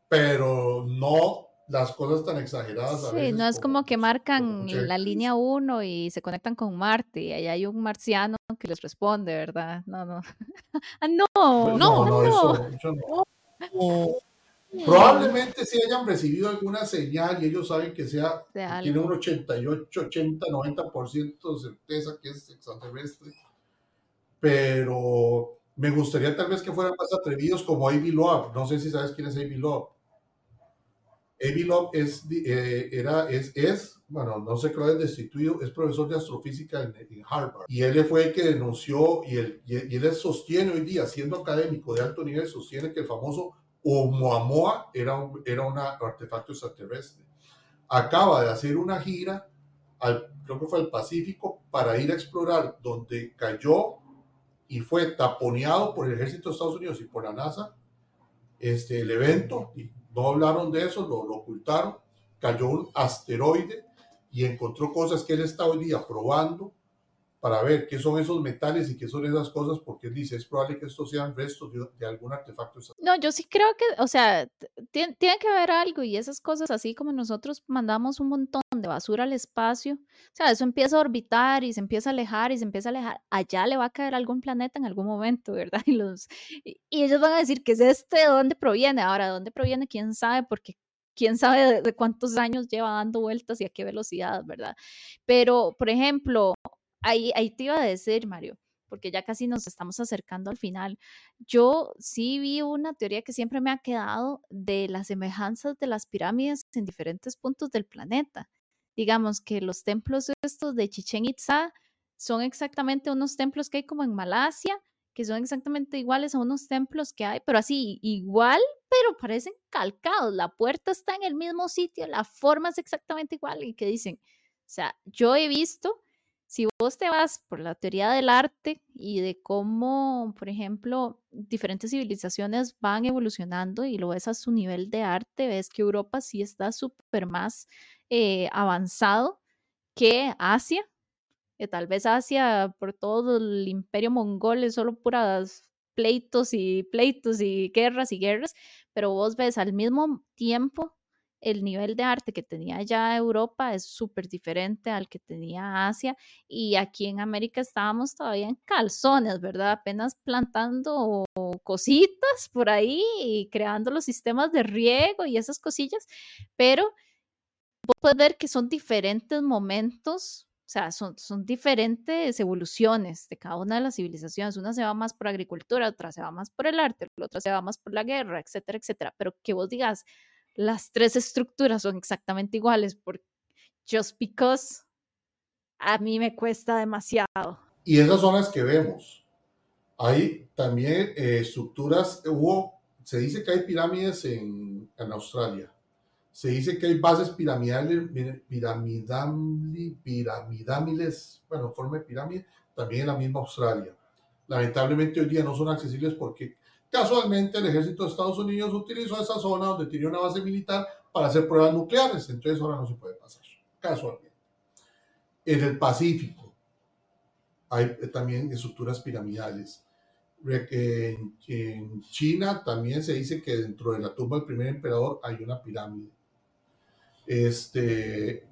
S3: pero no las cosas tan exageradas. A
S1: sí, no es como que marcan la línea 1 y se conectan con Marte y ahí hay un marciano que les responde, ¿verdad? No, no. ah, no,
S3: no, no, no, eso, no. Probablemente sí hayan recibido alguna señal y ellos saben que sea, tiene un 88, 80, 90% de certeza que es extraterrestre. Pero me gustaría tal vez que fueran más atrevidos como Avi Loeb. No sé si sabes quién es Avi Loeb. Avi Loeb es, eh, era, es, es, bueno, no sé qué lo destituido, es profesor de astrofísica en, Harvard. Y él fue el que denunció, y él, y él sostiene hoy día, siendo académico de alto nivel, sostiene que el famoso Oumuamua era un, era un artefacto extraterrestre. Acaba de hacer una gira, al, creo que fue al Pacífico, para ir a explorar donde cayó y fue taponeado por el ejército de Estados Unidos y por la NASA este, el evento, y no hablaron de eso, lo, lo ocultaron, cayó un asteroide y encontró cosas que él está hoy día probando para ver qué son esos metales y qué son esas cosas, porque él dice, es probable que estos sean restos de, algún artefacto.
S1: No, yo sí creo que, o sea, tiene, que haber algo y esas cosas, así como nosotros mandamos un montón de basura al espacio, o sea, eso empieza a orbitar y se empieza a alejar y se empieza a alejar, allá le va a caer algún planeta en algún momento, ¿verdad? Y, los, y, ellos van a decir, ¿qué es este? ¿De dónde proviene? Ahora, ¿de dónde proviene? ¿Quién sabe? Porque quién sabe de, cuántos años lleva dando vueltas y a qué velocidad, ¿verdad? Pero, por ejemplo, ahí, ahí te iba a decir, Mario, porque ya casi nos estamos acercando al final. Yo sí vi una teoría que siempre me ha quedado de las semejanzas de las pirámides en diferentes puntos del planeta. Digamos que los templos estos de Chichen Itza son exactamente unos templos que hay como en Malasia, que son exactamente iguales a unos templos que hay, pero así igual, pero parecen calcados. La puerta está en el mismo sitio, la forma es exactamente igual y que dicen, o sea, yo he visto si vos te vas por la teoría del arte y de cómo, por ejemplo, diferentes civilizaciones van evolucionando y lo ves a su nivel de arte, ves que Europa sí está súper más eh, avanzado que Asia. Que tal vez Asia, por todo el imperio mongol, es solo puras pleitos y pleitos y guerras y guerras, pero vos ves al mismo tiempo el nivel de arte que tenía ya Europa es súper diferente al que tenía Asia y aquí en América estábamos todavía en calzones, ¿verdad? Apenas plantando cositas por ahí y creando los sistemas de riego y esas cosillas, pero puedes ver que son diferentes momentos o sea, son, diferentes evoluciones de cada una de las civilizaciones. Una se va más por agricultura, otra se va más por el arte, otra se va más por la guerra, etcétera, etcétera. Pero que vos digas, las tres estructuras son exactamente iguales, por, just because a mí me cuesta demasiado.
S3: Y esas son las que vemos. Hay también eh, estructuras, hubo, se dice que hay pirámides en, en, Australia. Se dice que hay bases piramidales, piramidales, bueno, forma de pirámide, también en la misma Australia. Lamentablemente hoy día no son accesibles porque Casualmente, el ejército de Estados Unidos utilizó esa zona donde tenía una base militar para hacer pruebas nucleares, entonces ahora no se puede pasar, casualmente. En el Pacífico hay también estructuras piramidales. En China también se dice que dentro de la tumba del primer emperador hay una pirámide. Este,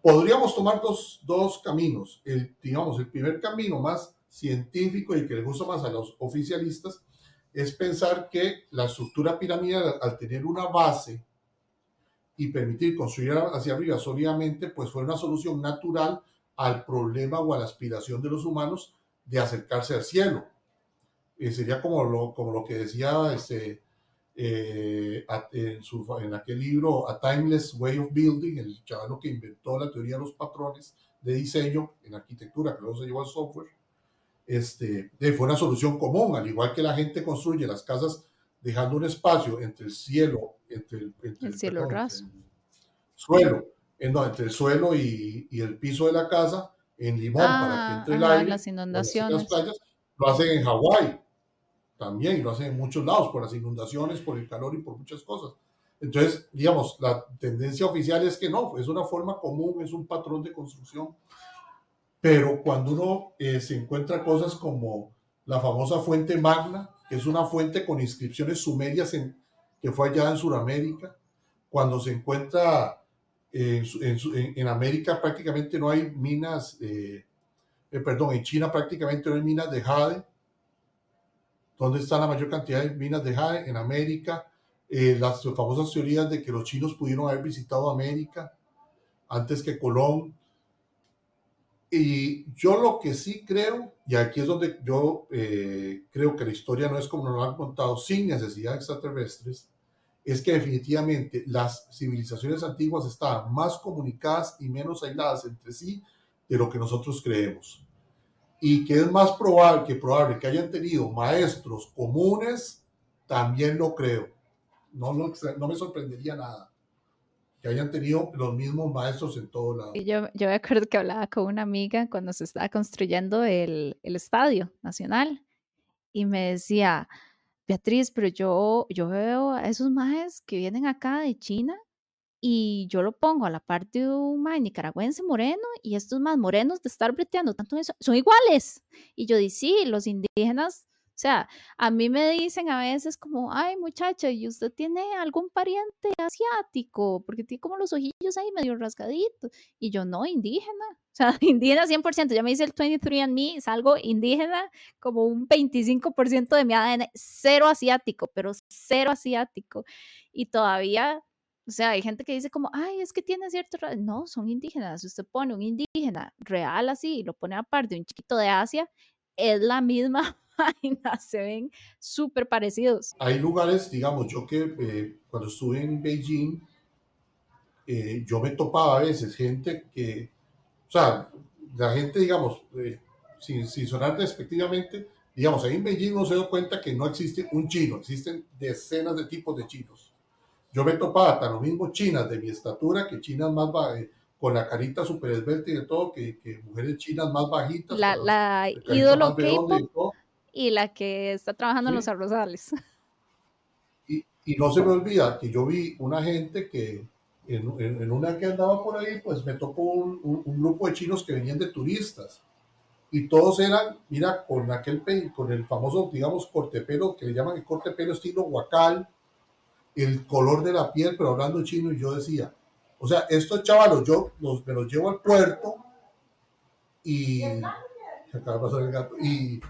S3: podríamos tomar dos, dos caminos. El, digamos, el primer camino más científico y que le gusta más a los oficialistas es pensar que la estructura piramidal, al tener una base y permitir construir hacia arriba sólidamente, pues fue una solución natural al problema o a la aspiración de los humanos de acercarse al cielo. Eh, sería como lo, como lo que decía este, eh, en, su, en, aquel libro A Timeless Way of Building, el chavalo que inventó la teoría de los patrones de diseño en arquitectura, que luego se llevó al software, este, fue una solución común, al igual que la gente construye las casas dejando un espacio entre el cielo, entre el,
S1: el, cielo
S3: suelo, entre el suelo y, y, el piso de la casa en limón para que ah, entre el aire.
S1: Las inundaciones.
S3: playas, lo hacen en Hawái también, y lo hacen en muchos lados, por las inundaciones, por el calor y por muchas cosas. Entonces, digamos, la tendencia oficial es que no, es una forma común, es un patrón de construcción pero cuando uno eh, se encuentra cosas como la famosa fuente magna, que es una fuente con inscripciones sumerias en, que fue allá en Sudamérica, cuando se encuentra en, en, América prácticamente no hay minas, eh, eh, perdón, en China prácticamente no hay minas de jade. ¿Dónde está la mayor cantidad de minas de jade? En América. Eh, las famosas teorías de que los chinos pudieron haber visitado América antes que Colón. Y yo lo que sí creo, y aquí es donde yo creo que la historia no es como nos lo han contado, sin necesidad de extraterrestres, es que definitivamente las civilizaciones antiguas estaban más comunicadas y menos aisladas entre sí de lo que nosotros creemos. Y que es más probable que probable que hayan tenido maestros comunes, también lo creo. No, me sorprendería nada que hayan tenido los mismos maestros en todo lado.
S1: Yo, yo me acuerdo que hablaba con una amiga cuando se estaba construyendo el, el estadio nacional y me decía, Beatriz, pero yo, yo veo a esos majes que vienen acá de China y yo lo pongo a la parte de un maje nicaragüense moreno y estos más morenos de estar breteando tanto eso, son iguales. Y yo dije, sí, los indígenas sea, a mí me dicen a veces como, ay muchacha, ¿y usted tiene algún pariente asiático? Porque tiene como los ojillos ahí medio rasgaditos. Y yo, no, indígena. O sea, indígena 100%. Ya me dice el 23andMe, es algo indígena, como un 25% de mi ADN, cero asiático, pero cero asiático. Y todavía o sea, hay gente que dice como, ay, es que tiene cierto... No, son indígenas. Si usted pone un indígena real así y lo pone aparte de un chiquito de Asia, es la misma se ven súper parecidos.
S3: Hay lugares, digamos, yo que eh, cuando estuve en Beijing, eh, yo me topaba a veces gente que, o sea, la gente, digamos, eh, sin, sin, sonar despectivamente, digamos, ahí en Beijing no se da cuenta que no existe un chino, existen decenas de tipos de chinos. Yo me topaba hasta lo mismo chinas de mi estatura que chinas más, con la carita súper esbelta y de todo, que, que, mujeres chinas más bajitas.
S1: La, la ídolo K-pop y la que está trabajando en los arrozales.
S3: Y, y, no se me olvida que yo vi una gente que en, en, una que andaba por ahí, pues me tocó un, un, grupo de chinos que venían de turistas. Y todos eran, mira, con aquel con el famoso, digamos, corte pelo, que le llaman el corte pelo estilo huacal, el color de la piel, pero hablando chino, y yo decía, o sea, estos chavalos, yo los, me los llevo al puerto y... Acaba de pasar el gato. Y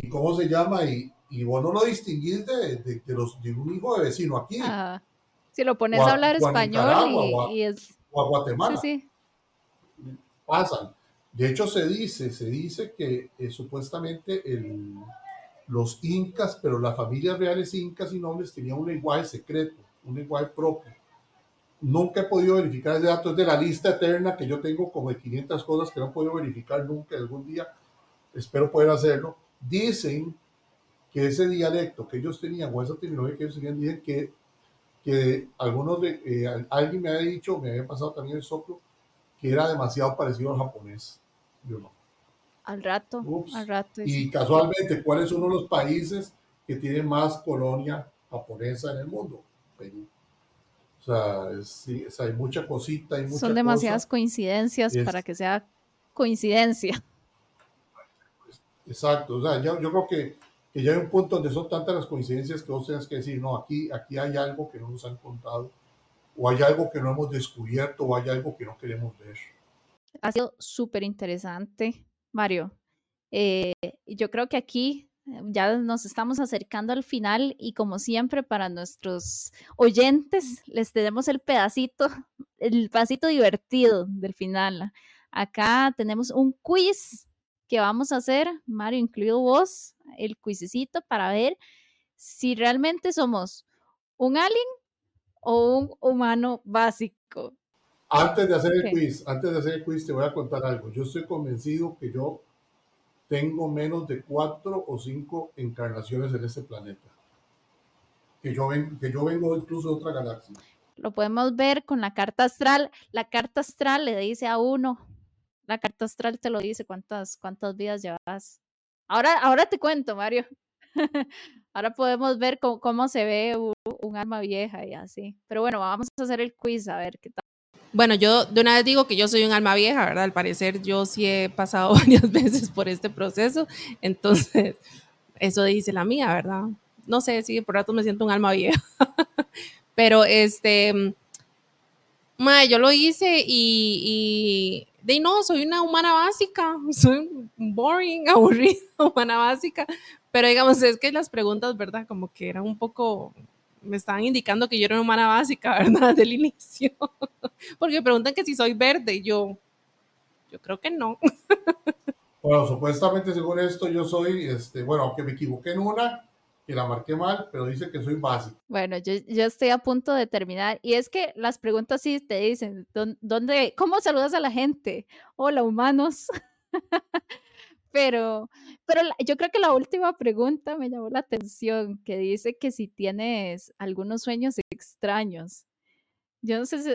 S3: y cómo se llama, y, y vos no lo distinguís de, de, los, de un hijo de vecino aquí.
S1: Si lo pones a, hablar español y, es...
S3: O a Guatemala. Sí, Pasan. De hecho, se dice, se dice que eh, supuestamente el, los incas, pero las familias reales incas y nobles tenían un lenguaje secreto, un lenguaje propio. Nunca he podido verificar ese dato, es de la lista eterna que yo tengo como de 500 cosas que no he podido verificar nunca, algún día espero poder hacerlo Dicen que ese dialecto que ellos tenían, o esa terminología que ellos tenían, dicen que, que algunos de, eh, alguien me había dicho, me había pasado también el soplo, que era demasiado parecido al japonés. Yo no.
S1: Al rato, al rato.
S3: Y casualmente, ¿cuál es uno de los países que tiene más colonia japonesa en el mundo? Perú. O sea, hay mucha cosita. Hay
S1: Son demasiadas coincidencias para que sea coincidencia.
S3: Exacto, o sea, yo, yo creo que, que, ya hay un punto donde son tantas las coincidencias que vos tenés que decir, no, aquí, aquí hay algo que no nos han contado, o hay algo que no hemos descubierto, o hay algo que no queremos ver.
S1: Ha sido súper interesante, Mario. Eh, yo creo que aquí eh, ya nos estamos acercando al final y como siempre para nuestros oyentes les tenemos el pedacito, el pedacito divertido del final. Acá tenemos un quiz que vamos a hacer, Mario, incluido vos, el cuisecito para ver si realmente somos un alien o un humano básico.
S3: Antes de hacer el quiz, antes de hacer el quiz, te voy a contar algo. Yo estoy convencido que yo tengo menos de cuatro o cinco encarnaciones en este planeta. Que yo, ven, que yo vengo incluso de otra galaxia.
S1: Lo podemos ver con la carta astral. La carta astral le dice a uno la carta astral te lo dice cuántas, cuántas vidas llevas. Ahora, ahora te cuento, Mario. ahora podemos ver cómo, se ve un, un, alma vieja y así. Pero bueno, vamos a hacer el quiz a ver qué tal.
S2: Bueno, yo de una vez digo que yo soy un alma vieja, ¿verdad? Al parecer yo sí he pasado varias veces por este proceso, entonces eso dice la mía, ¿verdad? No sé si por rato me siento un alma vieja, pero este, Mae, yo lo hice y, y de no, soy una humana básica, soy boring, aburrida, humana básica, pero digamos, es que las preguntas, ¿verdad? Como que eran un poco, me estaban indicando que yo era una humana básica, ¿verdad? Del inicio, porque preguntan que si soy verde, yo, yo creo que no.
S3: Bueno, supuestamente según esto yo soy, este, bueno, aunque me equivoqué en una, que la marqué mal, pero dice que soy básico.
S1: Bueno, yo, yo estoy a punto de terminar. Y es que las preguntas sí te dicen, ¿dónde, ¿cómo saludas a la gente? Hola, humanos. pero, pero yo creo que la última pregunta me llamó la atención, que dice que si tienes algunos sueños extraños. Yo no sé si,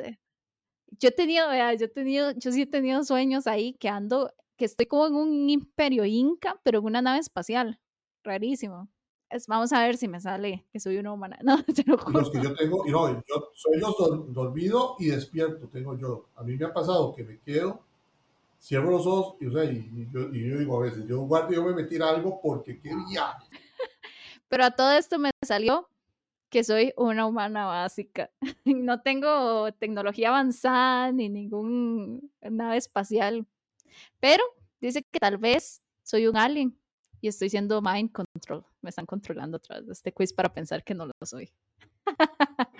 S1: yo he tenido, yo he tenido, yo sí he tenido sueños ahí que ando, que estoy como en un imperio inca, pero en una nave espacial. Rarísimo vamos a ver si me sale que soy una humana. No, te lo
S3: Los que yo tengo, y no, yo soy los dormido y despierto, tengo yo. A mí me ha pasado que me quedo, cierro los ojos y, o sea, y, yo, y yo, digo a veces, yo guardo yo me metí algo porque qué viaje.
S1: Pero a todo esto me salió que soy una humana básica. No tengo tecnología avanzada ni ningún nave espacial. Pero dice que tal vez soy un alien y estoy siendo mind control. Me están controlando a través de este quiz para pensar que no lo soy.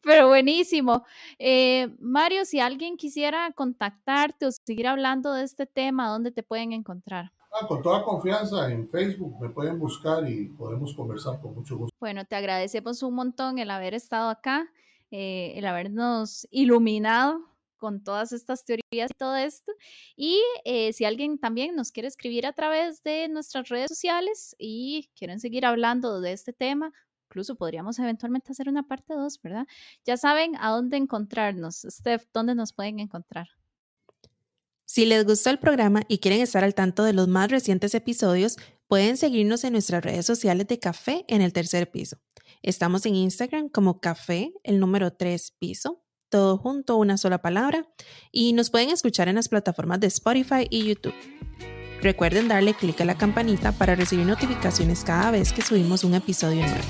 S1: Pero buenísimo. Eh, Mario, si alguien quisiera contactarte o seguir hablando de este tema, ¿dónde te pueden encontrar?
S3: Ah, con toda confianza en Facebook me pueden buscar y podemos conversar con mucho gusto.
S1: Bueno, te agradecemos un montón el haber estado acá, eh, el habernos iluminado con todas estas teorías y todo esto. Y eh, si alguien también nos quiere escribir a través de nuestras redes sociales y quieren seguir hablando de este tema, incluso podríamos eventualmente hacer una parte 2, ¿verdad? Ya saben a dónde encontrarnos. Steph, ¿dónde nos pueden encontrar?
S2: Si les gustó el programa y quieren estar al tanto de los más recientes episodios, pueden seguirnos en nuestras redes sociales de Café en el tercer piso. Estamos en Instagram como Café, el número 3 piso, todo junto, una sola palabra, y nos pueden escuchar en las plataformas de Spotify y YouTube. Recuerden darle clic a la campanita para recibir notificaciones cada vez que subimos un episodio nuevo.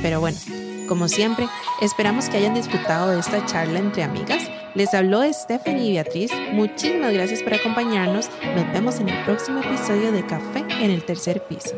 S2: Pero bueno, como siempre, esperamos que hayan disfrutado de esta charla entre amigas. Les habló Stephanie y Beatriz. Muchísimas gracias por acompañarnos. Nos vemos en el próximo episodio de Café en el tercer piso.